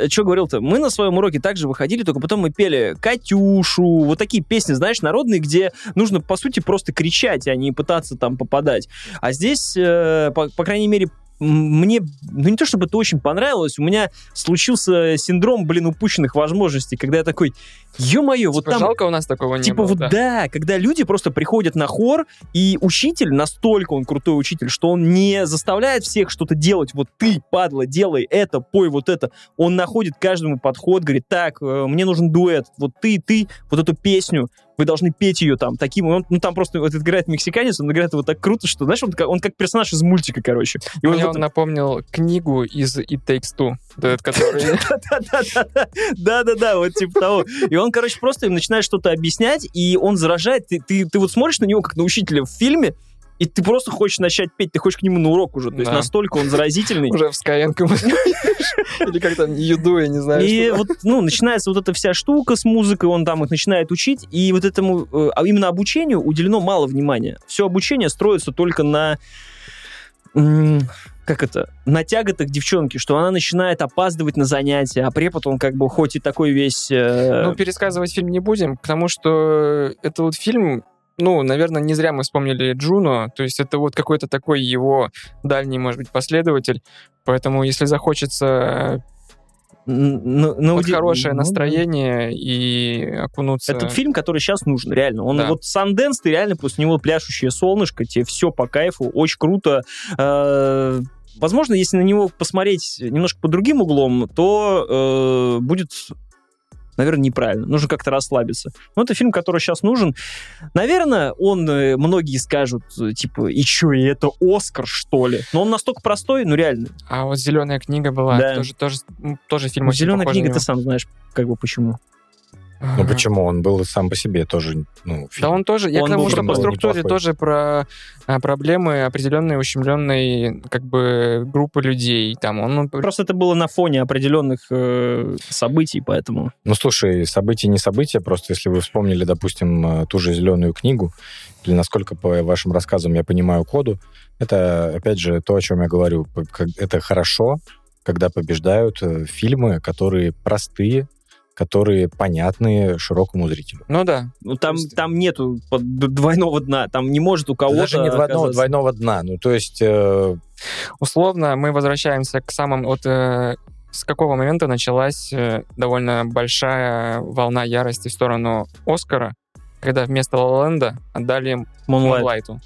что говорил-то? Мы на своем уроке также выходили, только потом мы пели «Катюшу», вот такие песни, знаешь, народные, где нужно, по сути, просто кричать, а не пытаться там попадать. А здесь, э, по, по крайней мере, мне, ну не то чтобы это очень понравилось, у меня случился синдром, блин, упущенных возможностей, когда я такой, ё-моё, вот Типа, там... жалко у нас такого не Типа было. вот да. да. когда люди просто приходят на хор, и учитель, настолько он крутой учитель, что он не заставляет всех что-то делать. Вот ты, падла, делай это, пой вот это. Он находит каждому подход, говорит, так, э, мне нужен дуэт, вот ты, ты, вот эту песню. Вы должны петь ее там таким, он, ну там просто вот играет мексиканец, он играет его так круто, что, знаешь, он, как- он как персонаж из мультика, короче. И он Мне вот- он напомнил книгу из It Takes Two, который... Да-да-да, да-да-да, вот типа того. И он, короче, просто им начинает что-то объяснять, и он заражает. Ты, ты, ты вот смотришь на него как на учителя в фильме, и ты просто хочешь начать петь, ты хочешь к нему на урок уже. То есть Да. настолько он заразительный. Уже в Skyeng Или как там, еду, я не знаю. И вот, ну, начинается вот эта вся штука с музыкой, он там их начинает учить, и вот этому, э, а именно обучению уделено мало внимания. Все обучение строится только на, как это, на тяготах девчонки, что она начинает опаздывать на занятия, а препод он как бы хоть и такой весь... э, Ну, пересказывать фильм не будем, потому что это вот фильм, ну, наверное, не зря мы вспомнили Джуно, то есть это вот какой-то такой его дальний, может быть, последователь, поэтому если захочется на- на вот уди- хорошее ну да. настроение и окунуться... Это фильм, который сейчас нужен, реально. Он Да. вот Санденс, ты реально после него пляшущее солнышко, тебе все по кайфу, очень круто. Э, Возможно, если на него посмотреть немножко по другим углом, то э, будет, наверное, неправильно. Нужно как-то расслабиться. Но это фильм, который сейчас нужен. Наверное, он, э, многие скажут, э, типа, и чё, и это Оскар, что ли? Но он настолько простой, ну реально. А вот «Зеленая книга» была, Да. тоже, тоже, тоже фильм очень Зеленая книга, ты сам знаешь, как бы почему. Ну почему? Он был сам по себе тоже, ну, Да фильм. он тоже, я Он к тому, что по структуре неплохой. тоже про а, проблемы определенной ущемленной как бы группы людей. Там он ну, Просто это было на фоне определенных э, событий, поэтому... Ну, слушай, события не события, просто если вы вспомнили, допустим, э, ту же «Зеленую книгу», или насколько по вашим рассказам я понимаю коду, это, опять же, то, о чем я говорю. Это хорошо, когда побеждают э, фильмы, которые простые, которые понятные широкому зрителю. Ну да. Ну, там, есть- там нету двойного дна, там не может у кого-то... Даже не двойного, оказаться- двойного дна. Ну, то есть, э, Условно мы возвращаемся к самым... Вот э, с какого момента началась э, довольно большая волна ярости в сторону Оскара, когда вместо «Ла Ленда» отдали. Мунлайту.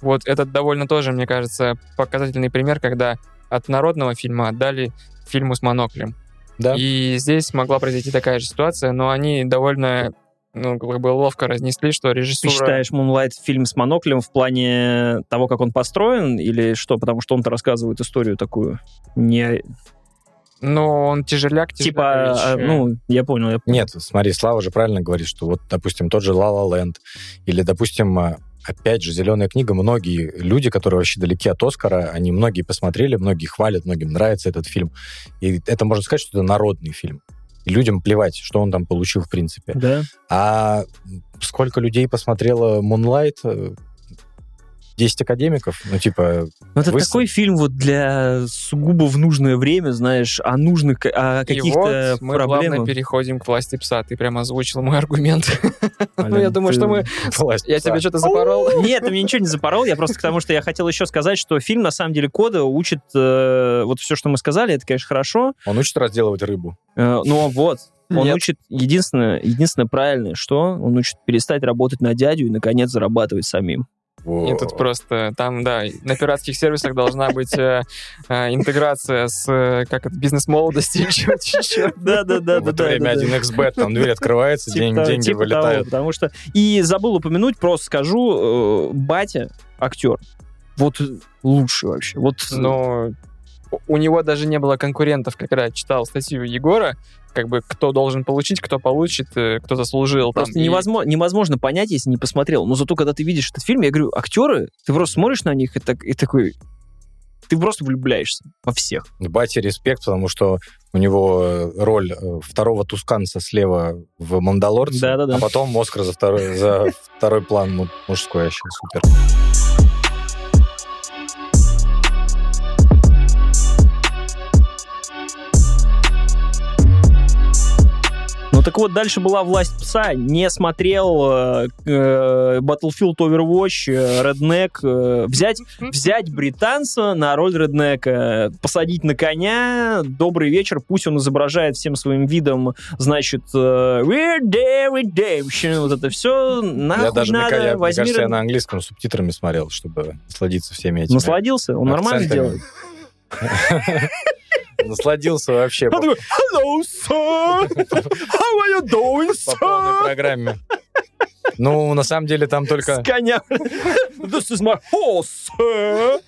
Вот это довольно тоже, мне кажется, показательный пример, когда от народного фильма отдали фильму с моноклем. Да. И здесь могла произойти такая же ситуация, но они довольно ну, как бы ловко разнесли, что Ты режиссура... считаешь Moonlight фильм с моноклем в плане того, как он построен, или что? Потому что он-то рассказывает историю такую не... Ну, он тяжеляк, Типа, а, тяжеляч. ну, я понял. Я... Нет, смотри, Слава же правильно говорит, что вот, допустим, тот же «Ла Ла Ленд», или, допустим, а, опять же, «Зеленая книга», многие люди, которые вообще далеки от Оскара, они многие посмотрели, многие хвалят, многим нравится этот фильм. И это можно сказать, что это народный фильм. И людям плевать, что он там получил в принципе. Да. А сколько людей посмотрело «Мунлайт»? 10 академиков? Ну, типа, Ну, это Вы- такой фильм вот для сугубо в нужное время, знаешь, о нужных, о И каких-то вот мы проблемах. переходим к власти пса. Ты прям озвучил мой аргумент. Ну, я думаю, что мы... власть Я тебе что-то запорол. Нет, ты мне ничего не запорол, я просто к тому, что я хотел еще сказать, что фильм, на самом деле, Кода учит, э, вот все, что мы сказали, это, конечно, хорошо, Он учит разделывать рыбу. но вот, он Нет. учит, единственное, единственное правильное, что он учит перестать работать на дядю и, наконец, зарабатывать самим. И тут просто, там, да, на пиратских сервисах должна быть э, э, интеграция с, э, как это, бизнес-молодости чего-то еще. Да-да-да. В это время 1xbet, там дверь открывается, Типа день- того- деньги типа того, вылетают. потому что... И забыл упомянуть, просто скажу, батя, актер, вот лучший вообще. Вот Но у- него даже не было конкурентов, когда я читал статью Егора, как бы кто должен получить, кто получит, э, кто заслужил. там. Просто И- невозможно, невозможно понять, если не посмотрел. Но зато, когда ты видишь этот фильм, я говорю, актеры, ты просто смотришь на них и, так, и такой... Ты просто влюбляешься во всех. Бате респект, потому что у него э, роль э, второго тусканца слева в «Мандалорце», Да-да-да. а потом Оскар за второй, за второй план му- мужской вообще супер. Ну так вот, дальше была «Власть пса». Не смотрел э, э, Battlefield Overwatch, э, Redneck. э, взять, взять британца на роль Реднека, посадить на коня, добрый вечер, пусть он изображает всем своим видом, значит, э, We're there, redemption, вот это все, нахуй я даже, мне, надо, я- мне возьми кажется, я на английском субтитрами смотрел, чтобы насладиться всеми этими Насладился? Он нормально акцентами. делает? Насладился вообще Он такой, Hello, sir! How are you doing, по полной sir? программе. Ну, на самом деле там С только... коня. This is my horse, sir.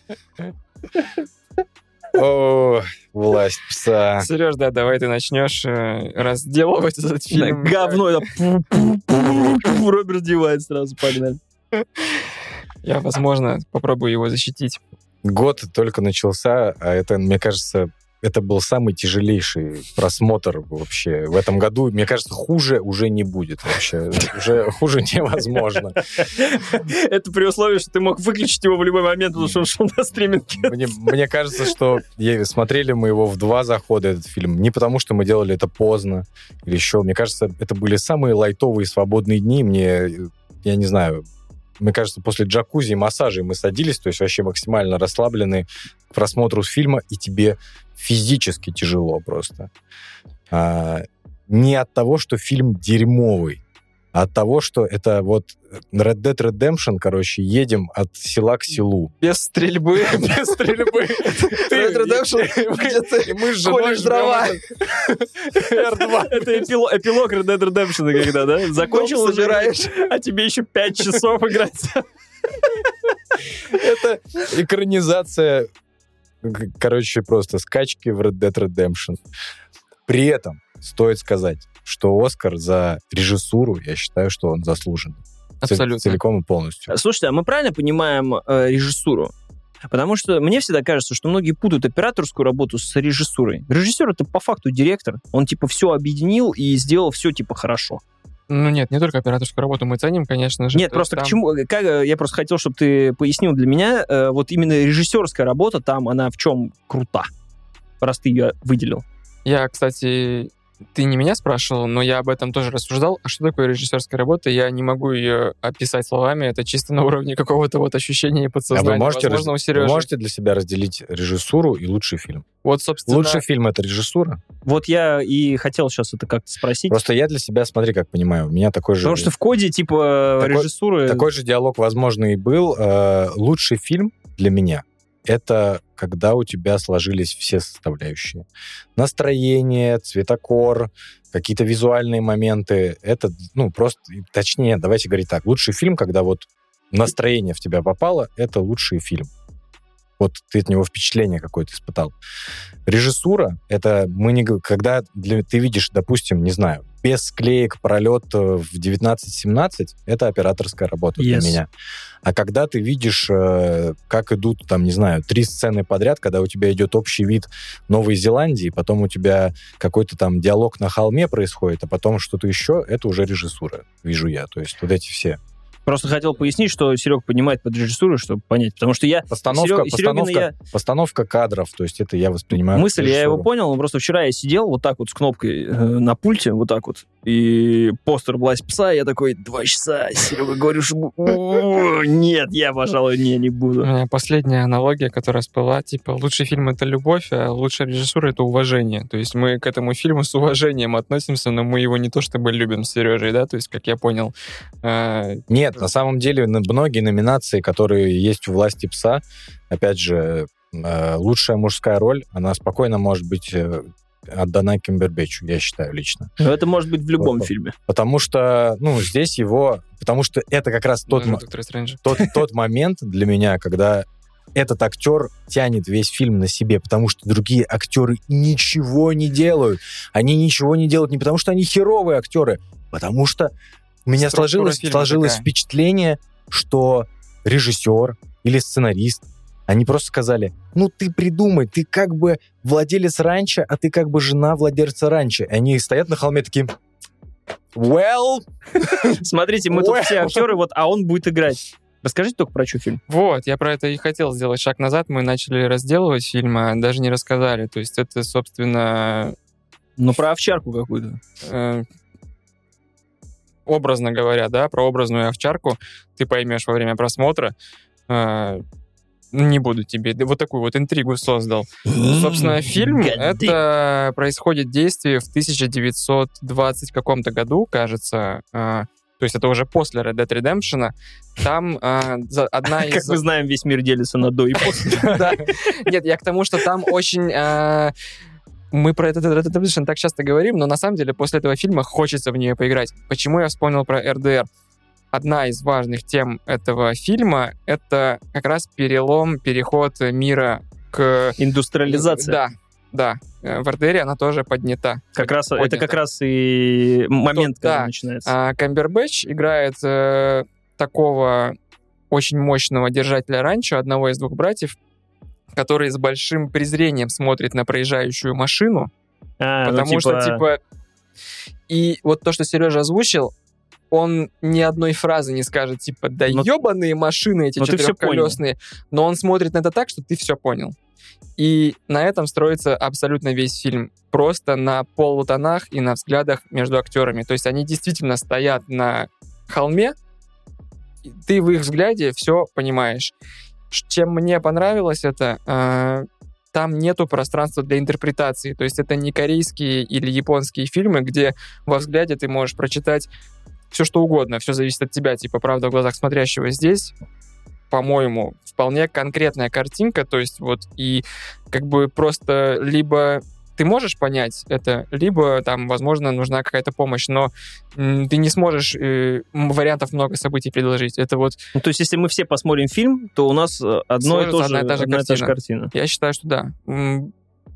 О, власть пса. Сереж, да, давай ты начнешь э, разделывать этот Да, фильм. Говно. это. Роберт девает сразу, погнали. Я, возможно, попробую его защитить. Год только начался, а это, мне кажется, это был самый тяжелейший просмотр вообще в этом году. Мне кажется, хуже уже не будет вообще. Уже хуже невозможно. Это при условии, что ты мог выключить его в любой момент, потому что он шел на стриминге. Мне, мне кажется, что смотрели мы его в два захода, этот фильм. Не потому, что мы делали это поздно или еще. Мне кажется, это были самые лайтовые свободные дни. Мне, я не знаю, мне кажется, после джакузи и массажей мы садились, то есть вообще максимально расслаблены к просмотру фильма, и тебе физически тяжело просто. А, не от того, что фильм дерьмовый, от того, что это вот Red Dead Redemption, короче, едем от села к селу. Без стрельбы. Без стрельбы. Red Redemption, ты мы с женой дрова. этот R2. Это эпило- эпилог Red Dead Redemption, когда, да? Закончил собираешь. а тебе еще пять часов играть. Это экранизация, короче, просто скачки в Red Dead Redemption. При этом стоит сказать, что Оскар за режиссуру, я считаю, что он заслужен. Абсолютно. Целиком и полностью. Слушайте, а мы правильно понимаем э, режиссуру? Потому что мне всегда кажется, что многие путают операторскую работу с режиссурой. Режиссер это по факту директор. Он типа все объединил и сделал все типа хорошо. Ну нет, не только операторскую работу мы ценим, конечно же. Нет, То просто есть к там- чему? Как, э, я просто хотел, чтобы ты пояснил для меня, э, вот именно режиссерская работа там, она в чем крута? Раз ты ее выделил. Я, кстати, ты не меня спрашивал, но я об этом тоже рассуждал. А что такое режиссерская работа? Я не могу ее описать словами. Это чисто на уровне какого-то вот ощущения и А подсознания. вы можете, Возможно, у раз- Сережи. вы можете для себя разделить режиссуру и лучший фильм? Вот, собственно, Лучший фильм — это режиссура? Вот я и хотел сейчас это как-то спросить. Просто я для себя, смотри, как понимаю, у меня такой же... Потому что в коде типа Такой- режиссуры... Такой же диалог, возможно, и был. Э, Лучший фильм для меня — это когда у тебя сложились все составляющие. Настроение, цветокор, какие-то визуальные моменты. Это, ну, просто... Точнее, давайте говорить так. Лучший фильм, когда вот настроение в тебя попало, это лучший фильм. Вот ты от него впечатление какое-то испытал. Режиссура — это мы не... Когда для- ты видишь, допустим, не знаю, без склеек пролет э, в 19-17, это операторская работа Yes. для меня. А когда ты видишь, э, как идут, там, не знаю, три сцены подряд, когда у тебя идет общий вид Новой Зеландии, потом у тебя какой-то там диалог на холме происходит, а потом что-то еще, это уже режиссура, вижу я. То есть вот эти все. Просто хотел пояснить, что Серег понимает под режиссуру, чтобы понять. Потому что я... Постановка, Серег- Серегина постановка, я- постановка кадров, то есть это я воспринимаю Мысль, я его понял, но просто вчера я сидел вот так вот с кнопкой э, на пульте, вот так вот, и постер «Власть пса», я такой, два часа, Серега, говорю, что... «О, Нет, я, пожалуй, не, не У буду. меня последняя аналогия, которая всплыла, типа, лучший фильм — это любовь, а лучшая режиссура — это уважение. То есть мы к этому фильму с уважением относимся, но мы его не то чтобы любим с Сережей, да, то есть, как я понял, э, Нет, на самом деле на- многие номинации, которые есть у власти пса, опять же, э, лучшая мужская роль, она спокойно может быть э, отдана Кимбербечу, я считаю лично. Но это может быть в любом Вот. фильме. Потому что, ну, здесь его... Потому что это как раз тот, ну, Стрэнджа. тот, тот момент для меня, когда этот актер тянет весь фильм на себе, потому что другие актеры ничего не делают. Они ничего не делают не потому, что они херовые актеры, потому что у меня Структура сложилось, сложилось такая. впечатление, что режиссер или сценарист, они просто сказали, ну ты придумай, ты как бы владелец ранчо, а ты как бы жена владельца ранчо. И они стоят на холме такие, well, Смотрите, мы тут все актеры, вот, а он будет играть. Расскажите только про что фильм. Вот, я про это и хотел сделать шаг назад. Мы начали разделывать фильм, а даже не рассказали. То есть это, собственно, Ну, про овчарку какую-то. э, образно говоря, да, про образную овчарку ты поймешь во время просмотра. Э, не буду тебе вот такую вот интригу создал. Собственно, фильм это происходит действие в 1920 каком-то году, кажется. э, то есть это уже после Red Dead Redemption. Там э, за- одна Как из... мы знаем, весь мир делится на до и после. Нет, я к тому, что там очень... э, мы про этот Red Dead Redemption так часто говорим, но на самом деле после этого фильма хочется в нее поиграть. Почему я вспомнил про РДР? Одна из важных тем этого фильма — это как раз перелом, переход мира к... Индустриализация. Да, да. Э, В РДР она тоже поднята. Как раз, это Поднято. как раз и момент, То- когда да. начинается. А Камбербэтч играет э, такого очень мощного держателя ранчо, одного из двух братьев, который с большим презрением смотрит на проезжающую машину, А, ну, потому что, типа... И вот то, что Сережа озвучил, он ни одной фразы не скажет, типа, да Но- ебаные машины эти Но четырехколесные. Но он смотрит на это так, что ты все понял. И на этом строится абсолютно весь фильм. Просто на полутонах и на взглядах между актерами. То есть они действительно стоят на холме, и ты в их взгляде все понимаешь. Чем мне понравилось это, э, там нету пространства для интерпретации. То есть это не корейские или японские фильмы, где во взгляде ты можешь прочитать все что угодно, все зависит от тебя, типа правда в глазах смотрящего здесь по-моему, вполне конкретная картинка, то есть вот и как бы просто либо ты можешь понять это, либо там, возможно, нужна какая-то помощь, но ты не сможешь э, вариантов много событий предложить. Это вот, Ну, то есть, если мы все посмотрим фильм, то у нас э, одно и то же, одна и та же одна и та же картина. картина. я считаю, что да.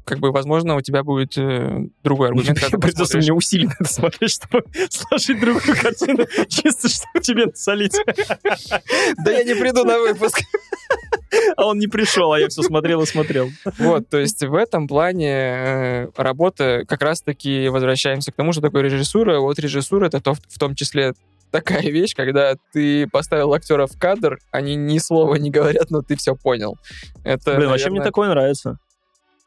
Как бы, возможно, у тебя будет э, другой аргумент, когда Придется мне усиленно это смотреть, чтобы сложить другую картину, чисто чтобы тебе насолить. Да я не приду на выпуск. А он не пришел, а я все смотрел и смотрел. Вот, то есть в этом плане э, работа как раз-таки возвращаемся к тому, что такое режиссура. Вот режиссура — это то, в том числе такая вещь, когда ты поставил актера в кадр, они ни слова не говорят, но ты все понял. Это, Блин, вообще мне наверное, такое нравится.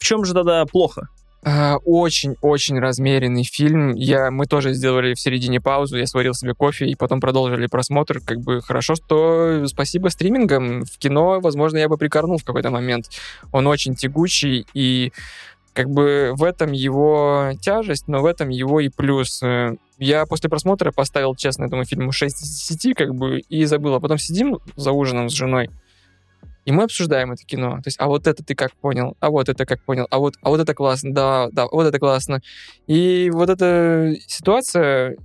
В чем же тогда плохо? а, Очень-очень размеренный фильм. Я, мы тоже сделали в середине паузу, я сварил себе кофе и потом продолжили просмотр. Как бы хорошо, что спасибо стримингам. В кино, возможно, я бы прикорнул в какой-то момент. Он очень тягучий и как бы в этом его тяжесть, но в этом его и плюс. Э, Я после просмотра поставил, честно, этому фильму 6 из 10, как бы, и забыл. А потом сидим за ужином с женой, и мы обсуждаем это кино. То есть, а вот это ты как понял, а вот это как понял, а вот, а вот это классно, да, да, вот это классно. И вот эта ситуация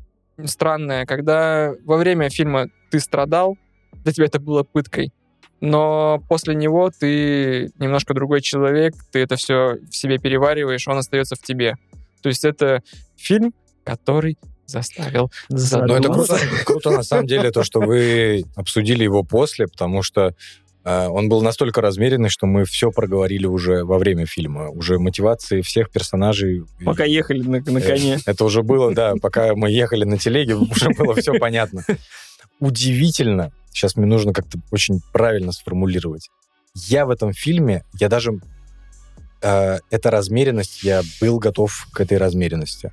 странная, когда во время фильма ты страдал, для тебя это было пыткой, но после него ты немножко другой человек, ты это все в себе перевариваешь, он остается в тебе. То есть это фильм, который заставил Ну, это круто, круто на самом деле, то, что вы обсудили его после, потому что он был настолько размеренный, что мы все проговорили уже во время фильма. Уже мотивации всех персонажей. Пока ехали на, на коне. Это уже было, да, пока мы ехали на телеге, уже было все понятно. Удивительно, сейчас мне нужно как-то очень правильно сформулировать. Я в этом фильме, я даже... э, эта размеренность, я был готов к этой размеренности.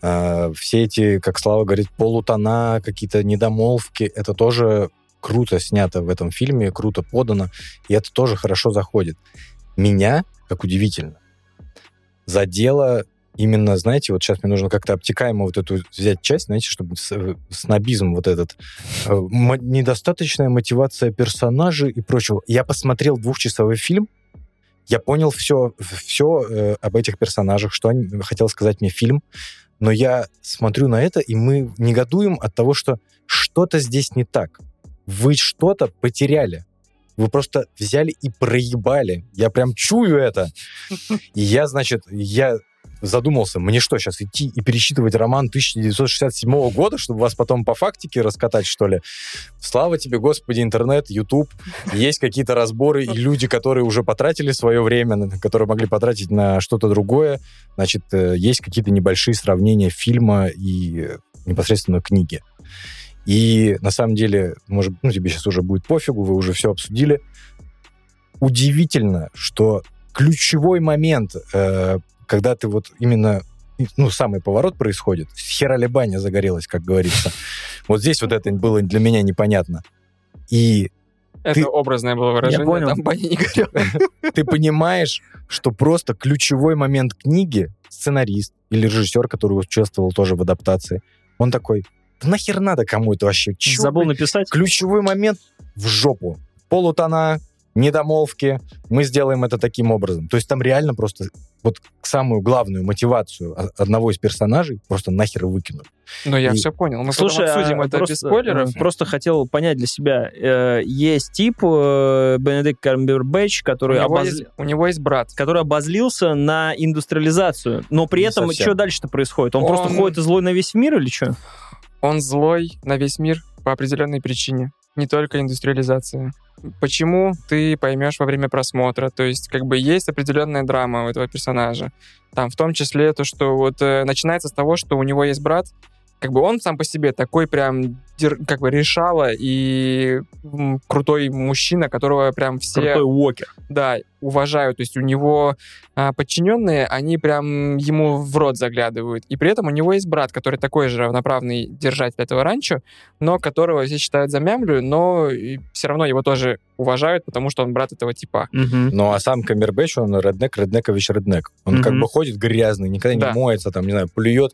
Э, все эти, как Слава говорит, полутона, какие-то недомолвки, это тоже круто снято в этом фильме, круто подано, и это тоже хорошо заходит. Меня, как удивительно, задело именно, знаете, вот сейчас мне нужно как-то обтекаемо вот эту взять часть, знаете, чтобы э, снобизм вот этот, э, недостаточная мотивация персонажей и прочего. Я посмотрел двухчасовой фильм, я понял все, все об этих персонажах, что они, хотел сказать мне фильм, но я смотрю на это, и мы негодуем от того, что что-то здесь не так. Вы что-то потеряли. Вы просто взяли и проебали. Я прям чую это. И я, значит, я задумался, мне что, сейчас идти и пересчитывать роман 1967 года, чтобы вас потом по фактике раскатать, что ли? Слава тебе, Господи, интернет, YouTube. Есть какие-то разборы, и люди, которые уже потратили свое время, которые могли потратить на что-то другое, значит, э, есть какие-то небольшие сравнения фильма и непосредственно книги. И на самом деле, может, ну, тебе сейчас уже будет пофигу, вы уже все обсудили. Удивительно, что ключевой момент, э, когда ты вот именно ну, самый поворот происходит, хералибаня загорелась, как говорится. Вот здесь вот это было для меня непонятно. И Это Ты- образное было выражение, понял. там баня не горела. ты понимаешь, что просто ключевой момент книги сценарист или режиссер, который участвовал тоже в адаптации, он такой, да нахер надо кому это вообще? Чё, Забыл блин?» написать. Ключевой момент в жопу. Полутона, недомолвки, мы сделаем это таким образом. То есть там реально просто вот самую главную мотивацию одного из персонажей просто нахер выкинули. Ну, я И- все понял. Мы Слушай, потом обсудим а это просто, без спойлеров. Просто хотел понять для себя. Э, Есть тип э, Бенедикт Камбербэтч, У который, него, обоз- есть, у него есть брат. который обозлился на индустриализацию. Но при Не этом совсем. что дальше-то происходит? Он, просто Он- ходит и злой на весь мир или что? Он злой на весь мир по определенной причине. Не только индустриализация. Почему ты поймешь во время просмотра? То есть, как бы есть определенная драма у этого персонажа. Там в том числе то, что вот э, начинается с того, что у него есть брат, как бы он сам по себе такой прям как бы решала и крутой мужчина, которого прям все Крутой Уокер. да, уважаю. То есть у него а, подчиненные, они прям ему в рот заглядывают. И при этом у него есть брат, который такой же равноправный держатель этого ранчо, но которого все считают за мямлю, но все равно его тоже уважают, потому что он брат этого типа. Ну, а сам Камбербэтч, он реднек, реднекович реднек. Он как Мгм. бы ходит грязный, никогда Да. не моется, там, не знаю, плюет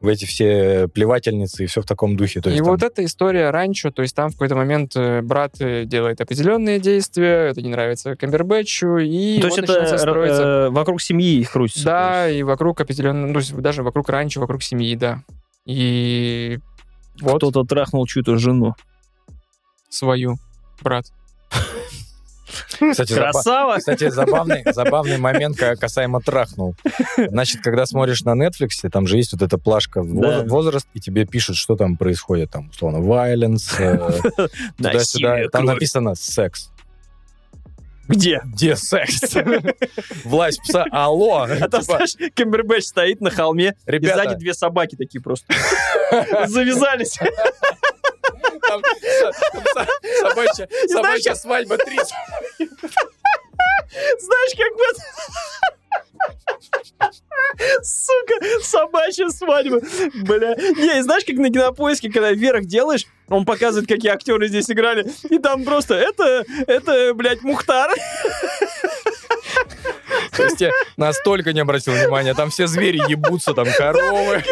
в эти все плевательницы и все в таком духе. То и есть вот там- эта история ранчо, то есть там в какой-то момент э, брат э, делает определенные действия, это не нравится Камбербэтчу, и То есть это начинает строиться. э, вокруг семьи крутится. Да, и вокруг определенно, ну, то есть даже вокруг ранчо, вокруг семьи, да. И вот Кто-то трахнул чью-то жену. свою, брат. Кстати, заба- Красава! Кстати, забавный, забавный момент ка- касаемо трахнул. Значит, когда смотришь на Netflix, там же есть вот эта плашка в Да. воз- возраст, и тебе пишут, что там происходит, там, условно, violence, э, туда-сюда. Там кровь. написано секс. Где? Где секс? Власть пса, алло! А там, Типа, знаешь, Камбербэтч стоит на холме, и сзади две собаки такие просто завязались. Там со- собачья собачья свадьба 30. Знаешь, как бы... Сука, собачья свадьба. Бля. Не, знаешь, как на кинопоиске, когда вверх делаешь, он показывает, какие актеры здесь играли, и там просто это, это, блядь, Мухтар. То есть я настолько не обратил внимания. Там все звери ебутся, там коровы.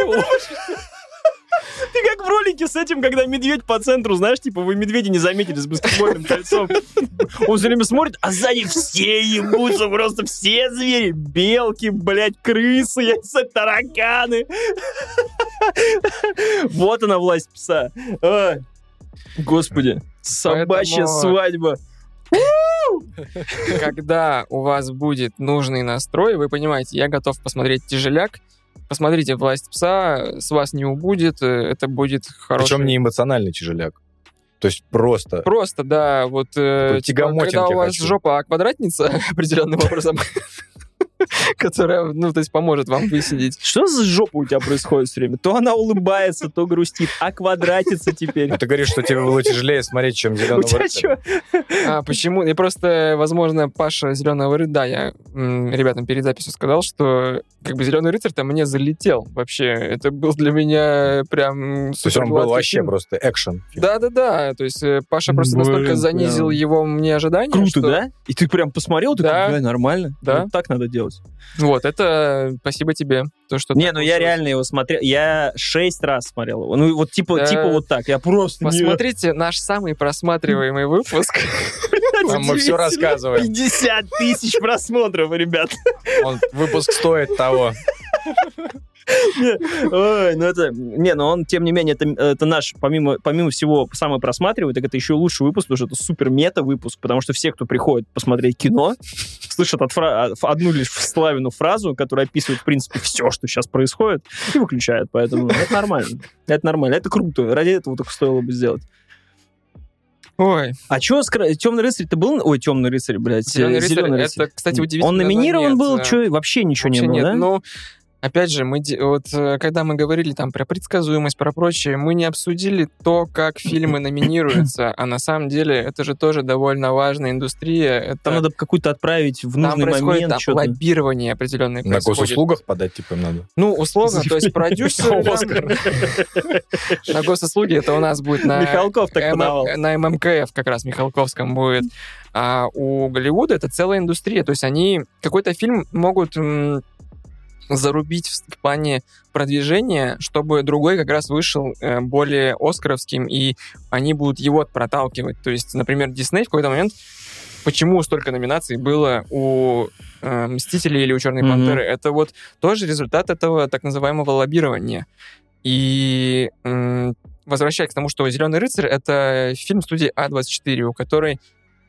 Ты как в ролике с этим, когда медведь по центру, знаешь, типа вы медведя не заметили с баскетбольным кольцом. Он все время смотрит, а сзади все ебутся, просто все звери. Белки, блядь, крысы, я не знаю, тараканы. Вот она власть пса. Господи, собачья Поэтому- свадьба. Когда у вас будет нужный настрой, вы понимаете, я готов посмотреть тяжеляк, посмотрите «Власть пса», с вас не убудет, э, это будет хороший... Причем не эмоциональный тяжеляк. То есть просто... Просто, да, вот э, типа, когда у вас хочу. жопа квадратница определенным образом, которая, ну, то есть поможет вам высидеть. Что за жопа у тебя происходит все время? То она улыбается, то грустит, а квадратится теперь. А ты говоришь, что тебе было тяжелее смотреть, чем «Зеленого рыцаря». что? А почему? И просто, возможно, Паша Зеленого рыцаря, да, я ребятам перед записью сказал, что как бы Зеленый рыцарь там мне залетел вообще. Это был для меня прям То есть он был вообще фильм. просто экшен. Да-да-да, то есть э, Паша просто Блин, настолько занизил прям. его мне ожидания. Круто, что- да? И ты прям посмотрел, такой, Да. нормально. Да. Вот так надо делать. Вот, это спасибо тебе. То, что Не, ну я реально его смотрел. Я шесть раз смотрел его. Ну, вот типа, Да. типа вот так. Я просто не- Посмотрите наш самый просматриваемый выпуск. Там мы все рассказываем. 50 тысяч просмотров, ребят. Он- выпуск стоит того. Ой, ну это... Не, но он, тем не менее, это, это наш, помимо, помимо всего, самый просматриваемый, так это еще лучший выпуск, потому что это супер мета-выпуск, потому что все, кто приходит посмотреть кино, слышат от фра- одну лишь славину фразу, которая описывает, в принципе, все, что сейчас происходит, и выключают. Поэтому это нормально. Это нормально. Это круто. Ради этого только стоило бы сделать. Ой, А что, Темный рыцарь-то был? Ой, Темный рыцарь, блядь. Зеленый э, рыцарь, «Зелёный это, кстати, удивительно. Он номинирован был? Что, вообще ничего не было, да? Ну, опять же, мы вот э, когда мы говорили там про предсказуемость, про прочее, мы не обсудили то, как фильмы номинируются, а на самом деле это же тоже довольно важная индустрия. Это, Там надо какую-то отправить в там нужный происходит момент. там лоббирование определенное На госуслугах подать, типа, им надо. Ну, условно, то есть продюсеры там- на госуслуги это у нас будет на Михалков так подавал. на ММКФ как раз Михалковском будет. А у Голливуда это целая индустрия. То есть они какой-то фильм могут зарубить в, плане продвижения, чтобы другой как раз вышел э, более оскаровским, и они будут его проталкивать. То есть, например, Дисней в какой-то момент Почему столько номинаций было у э, Мстителей или у Черной Мгм. Пантеры? Это вот тоже результат этого так называемого лоббирования. И м, возвращаясь к тому, что «Зеленый рыцарь» — это фильм студии А24, у которой,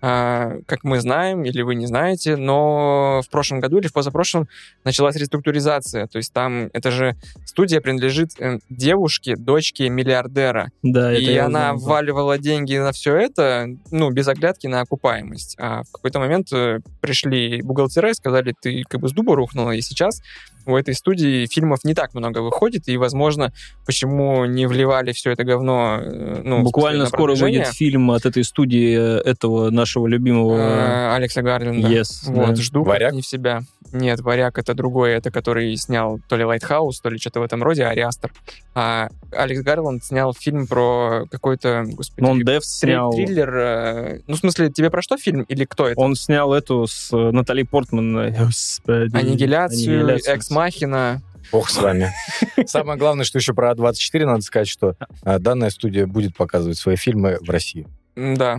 как мы знаем, или вы не знаете, но в прошлом году или в позапрошлом началась реструктуризация. То есть там, это же студия принадлежит э, девушке, дочке миллиардера. Да, И она знаю, вваливала деньги на все это, ну, без оглядки на окупаемость. А в какой-то момент э, пришли бухгалтера и сказали, ты как бы с дуба рухнула, и сейчас у этой студии фильмов не так много выходит, и, возможно, почему не вливали все это говно, э, ну, Буквально скоро выйдет фильм от этой студии э, этого нашего любимого... э, Алекса Гарланда. Yes, Вот, да. жду не в себя. Нет, «Варяг» — это другой, это который снял то ли «Lighthouse», то ли что-то в этом роде, «Ари Астер». А Алекс Гарланд снял фильм про какой-то, господи, Но он Дев Три- снял... Триллер. Ну, в смысле, тебе про что фильм или кто это? Он снял эту с Натали Портман. Господи. Аннигиляцию, Аннигиляцию. Экс-Махина. Бог с вами. Самое главное, что еще про А24 надо сказать, что а, данная студия будет показывать свои фильмы в России. Да.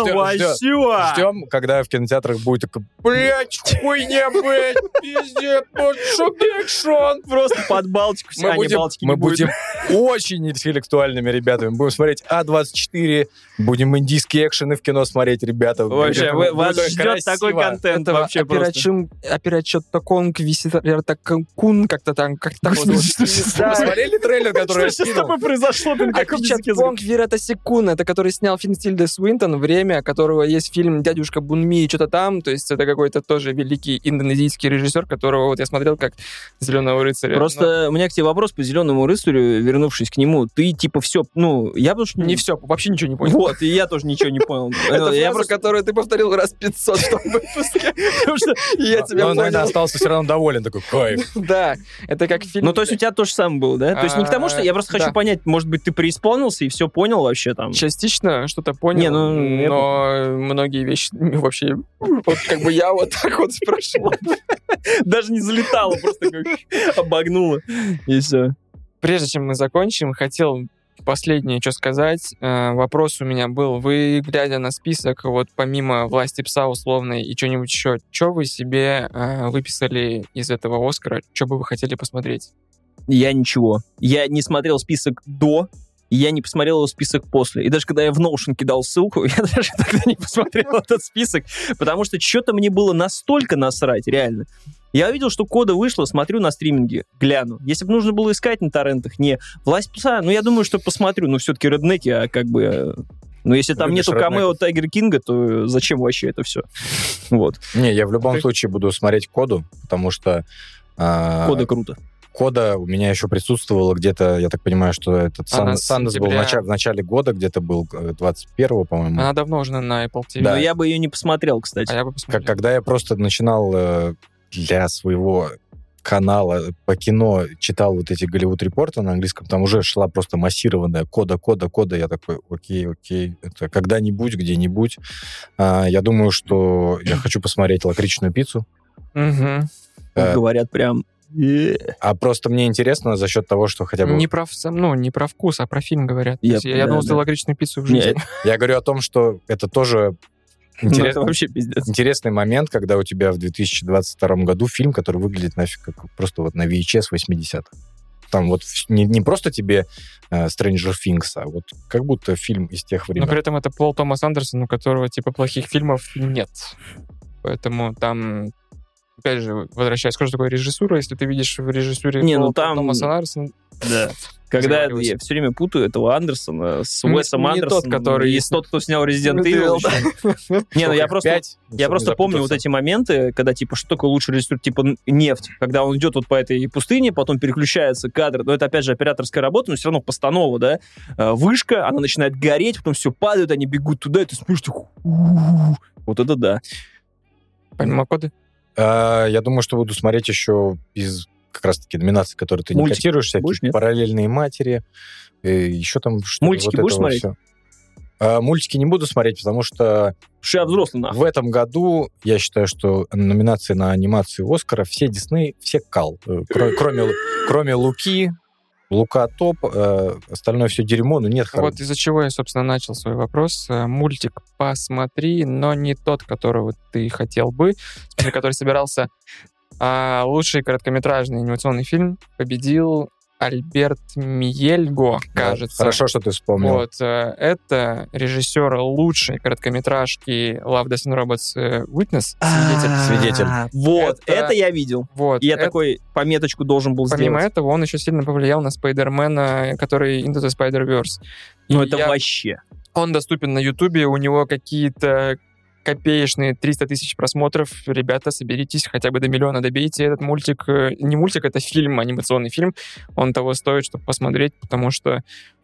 Ждем- ждем- Васюа! Ждем, когда в кинотеатрах будет такой, блядь, хуйня, блядь, пиздец, экшон. Просто под Балтику. Мы А, не, будем, Балтики мы будем очень интеллектуальными ребятами. Будем смотреть А24, будем индийские экшены в кино смотреть, ребята. Вообще, вы- вас ждет красиво. такой контент вообще просто. Операчет Токонг, Виситакун, как-то там, как-то так вот. Смотрели трейлер, который я Что с тобой произошло? Акичат Понг Вирата Секун, это который снял фильм Тильда Свинтон, время которого есть фильм «Дядюшка Бунми» и что-то там, то есть это какой-то тоже великий индонезийский режиссер, которого вот я смотрел как «Зеленого рыцаря». Просто у меня к тебе вопрос по зеленому рыцарю, вернувшись к нему. Ты типа все, ну, я потому что Но не все, вообще ничего не понял. Вот, и я тоже ничего не понял. Это я фраза, которую ты повторил раз 500 в том выпуске. потому что- Я тебя Но, понял. остался все равно доволен, такой, кайф. Да, это как фильм... Ну, то есть у тебя то же самое было, да? То есть не к тому, что я просто А, хочу понять, может быть, ты преисполнился и все понял вообще там. Частично что-то понял, Не, ну, но многие вещи вообще... Вот как бы я вот так вот спрашивал. Даже не залетало, просто как обогнуло. И все. Прежде чем мы закончим, хотел последнее что сказать. Э, Вопрос у меня был. Вы, глядя на список, вот помимо «Власти пса» условной и что-нибудь еще, что вы себе э, выписали из этого «Оскара»? Что бы вы хотели посмотреть? Я ничего. Я не смотрел список до, и я не посмотрел его список после. И даже когда я в Notion кидал ссылку, я даже тогда не посмотрел этот список, потому что что-то мне было настолько насрать, реально. Я увидел, что кода вышло, смотрю на стриминге, гляну. Если бы нужно было искать на торрентах, не. Власть пса, ну я думаю, что посмотрю, но все-таки реднеки, а как бы... э, Ну, если там Любишь нету камео Тайгер Кинга, то зачем вообще это все? Вот. Не, я в любом Ты- случае буду смотреть коду, потому что... а, Кода круто. Кода у меня еще присутствовало где-то, я так понимаю, что этот Сан- Сандес был в, начале, в начале года, где-то был э, 21-го, по-моему. Она давно уже на Apple TV. Да. Но я бы ее не посмотрел, кстати. А я бы Как, посмотрел. когда я просто начинал э, для своего канала по кино читал вот эти Голливуд репорты на английском, там уже шла просто массированная кода, кода, кода. Я такой, окей, окей, это когда-нибудь, где-нибудь. А, я думаю, что я хочу посмотреть лакричную пиццу. Мгм. э, Говорят прям... А просто мне интересно за счет того, что хотя бы... Не про, ну, не про вкус, а про фильм говорят. Я- есть Я, я думал, да. лакричную пиццу в жизни. Я говорю о том, что это тоже Ну, интерес- это вообще пиздец. интересный момент, когда у тебя в 2022 году фильм, который выглядит нафиг как просто вот на VHS 80-х. Там вот не, не просто тебе э, Stranger Things, а вот как будто фильм из тех Но времен. при этом это Пол Томас Андерсон, у которого типа плохих фильмов нет. Поэтому там, опять же, возвращаясь, что такое режиссура, если ты видишь в режиссуре Не, ну там- Томаса Андерсона, Да. Когда я все время путаю этого Андерсона с Не- Уэсом Андерсоном. тот, который и с тот, кто снял Resident Resident Evil. Не, ну я просто... Я просто помню вот эти моменты, когда, типа, что такое лучший режиссер, типа, нефть, когда он идет вот по этой пустыне, потом переключается кадр, но это, опять же, операторская работа, но все равно постанова, да, Э, вышка, она начинает гореть, потом все падает, они бегут туда, и ты смотришь, вот это да. помимо коды. А, я думаю, что буду смотреть еще из как раз-таки номинаций, которые ты не Мультики котируешь, всякие будешь, нет? параллельные матери, э, еще там что Мультики будешь смотреть? А, мультики не буду смотреть, потому что Что я взрослый, нахуй. в этом году я считаю, что номинации на анимацию Оскара все Дисней, все кал. Э, кро- Кроме, кроме Луки, Лука топ, э, остальное все дерьмо, но нет Вот из-за чего я, собственно, начал свой вопрос. Э, Мультик посмотри, но не тот, которого ты хотел бы, который собирался. А лучший короткометражный анимационный фильм победил Альберт Миельго, Да, кажется. Хорошо, что ты вспомнил. Вот, э, это режиссер лучшей короткометражки Love, Death and Robots э, Witness, свидетель. Свидетель. А, Вот, Это- это я видел. Вот, И я это- такой пометочку должен был Помимо сделать. этого, он еще сильно повлиял на Спайдермена, который Into the Spider-Verse. Ну, это я- вообще. Он доступен на Ютубе, у него какие-то копеечные 300 тысяч просмотров. Ребята, соберитесь, хотя бы до миллиона добейте этот мультик. Э, Не мультик, это фильм, анимационный фильм. Он того стоит, чтобы посмотреть, потому что,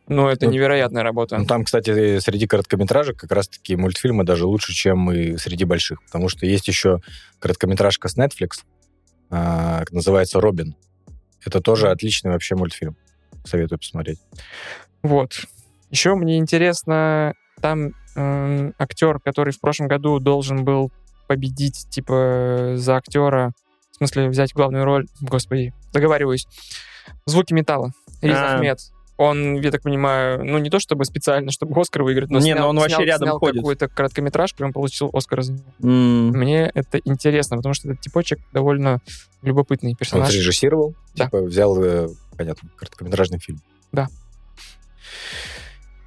ну, это Ну, невероятная работа. Ну, там, кстати, среди короткометражек как раз-таки мультфильмы даже лучше, чем и среди больших. Потому что есть еще короткометражка с Netflix, а, называется «Робин». Это тоже отличный вообще мультфильм. Советую посмотреть. Вот. Еще мне интересно, там актер, который в прошлом году должен был победить, типа, за актера, в смысле, взять главную роль, господи, договариваюсь, «Звуки металла», Риз А. Ахмед. Он, я так понимаю, ну не то чтобы специально, чтобы Оскар выиграть, но Не, снял, но он вообще снял- рядом снял ходит. какую-то короткометражку, и он получил Оскар за нее. М, Мне это интересно, потому что этот типочек довольно любопытный Он персонаж. режиссировал, Да. типа взял, э, понятно, короткометражный фильм.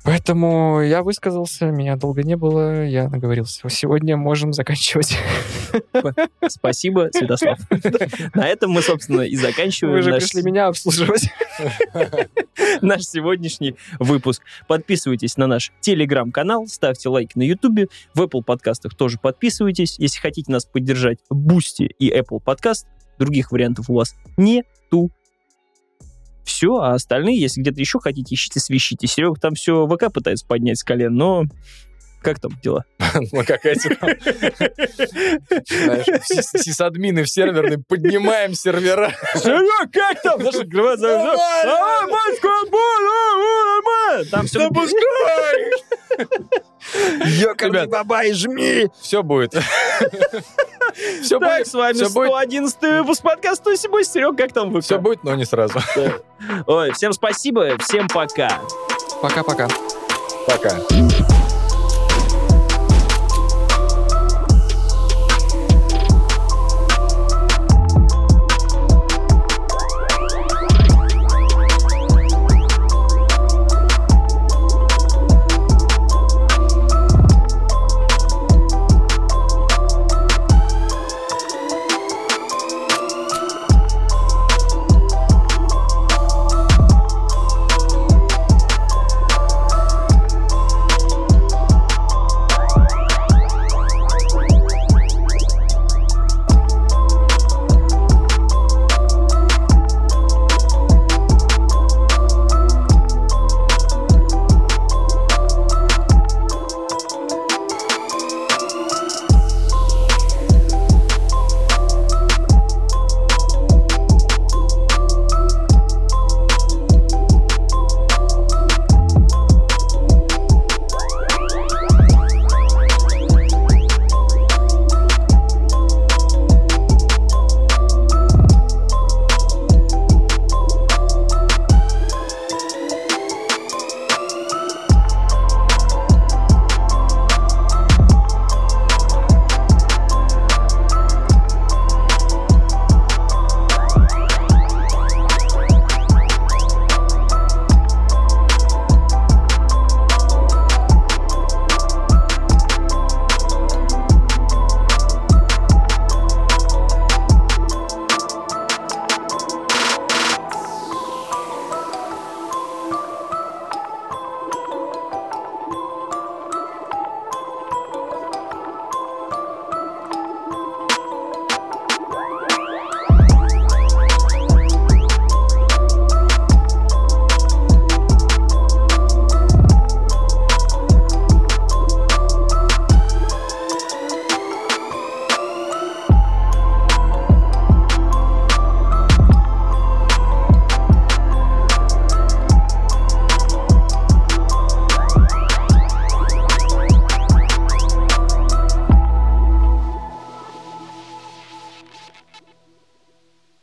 Поэтому я высказался, меня долго не было, я наговорился. Сегодня можем заканчивать. Спасибо, Святослав. На этом мы, собственно, и заканчиваем Вы же наш, пришли меня обслуживать. наш сегодняшний выпуск. Подписывайтесь на наш телеграм-канал, ставьте лайки на ютубе, в Apple подкастах тоже подписывайтесь. Если хотите нас поддержать, Бусти и Apple подкаст, других вариантов у вас нету. Все, а остальные, если где-то еще хотите, ищите, свищите. Серега там все ВК пытается поднять с колен, но как там дела? Ну, какая-то там, знаешь, сис- сисадмины в серверной, поднимаем сервера. Серега, как там? Знаешь, открывается... Давай, батька, нормально! Там все... Ребят. бабай, жми! Все будет. Все Так, будет, с вами будет. 111 выпуск подкаста «Тусибой». Серег, как там вы? все будет, но не сразу. Ой, всем спасибо, всем пока. Пока-пока. Пока.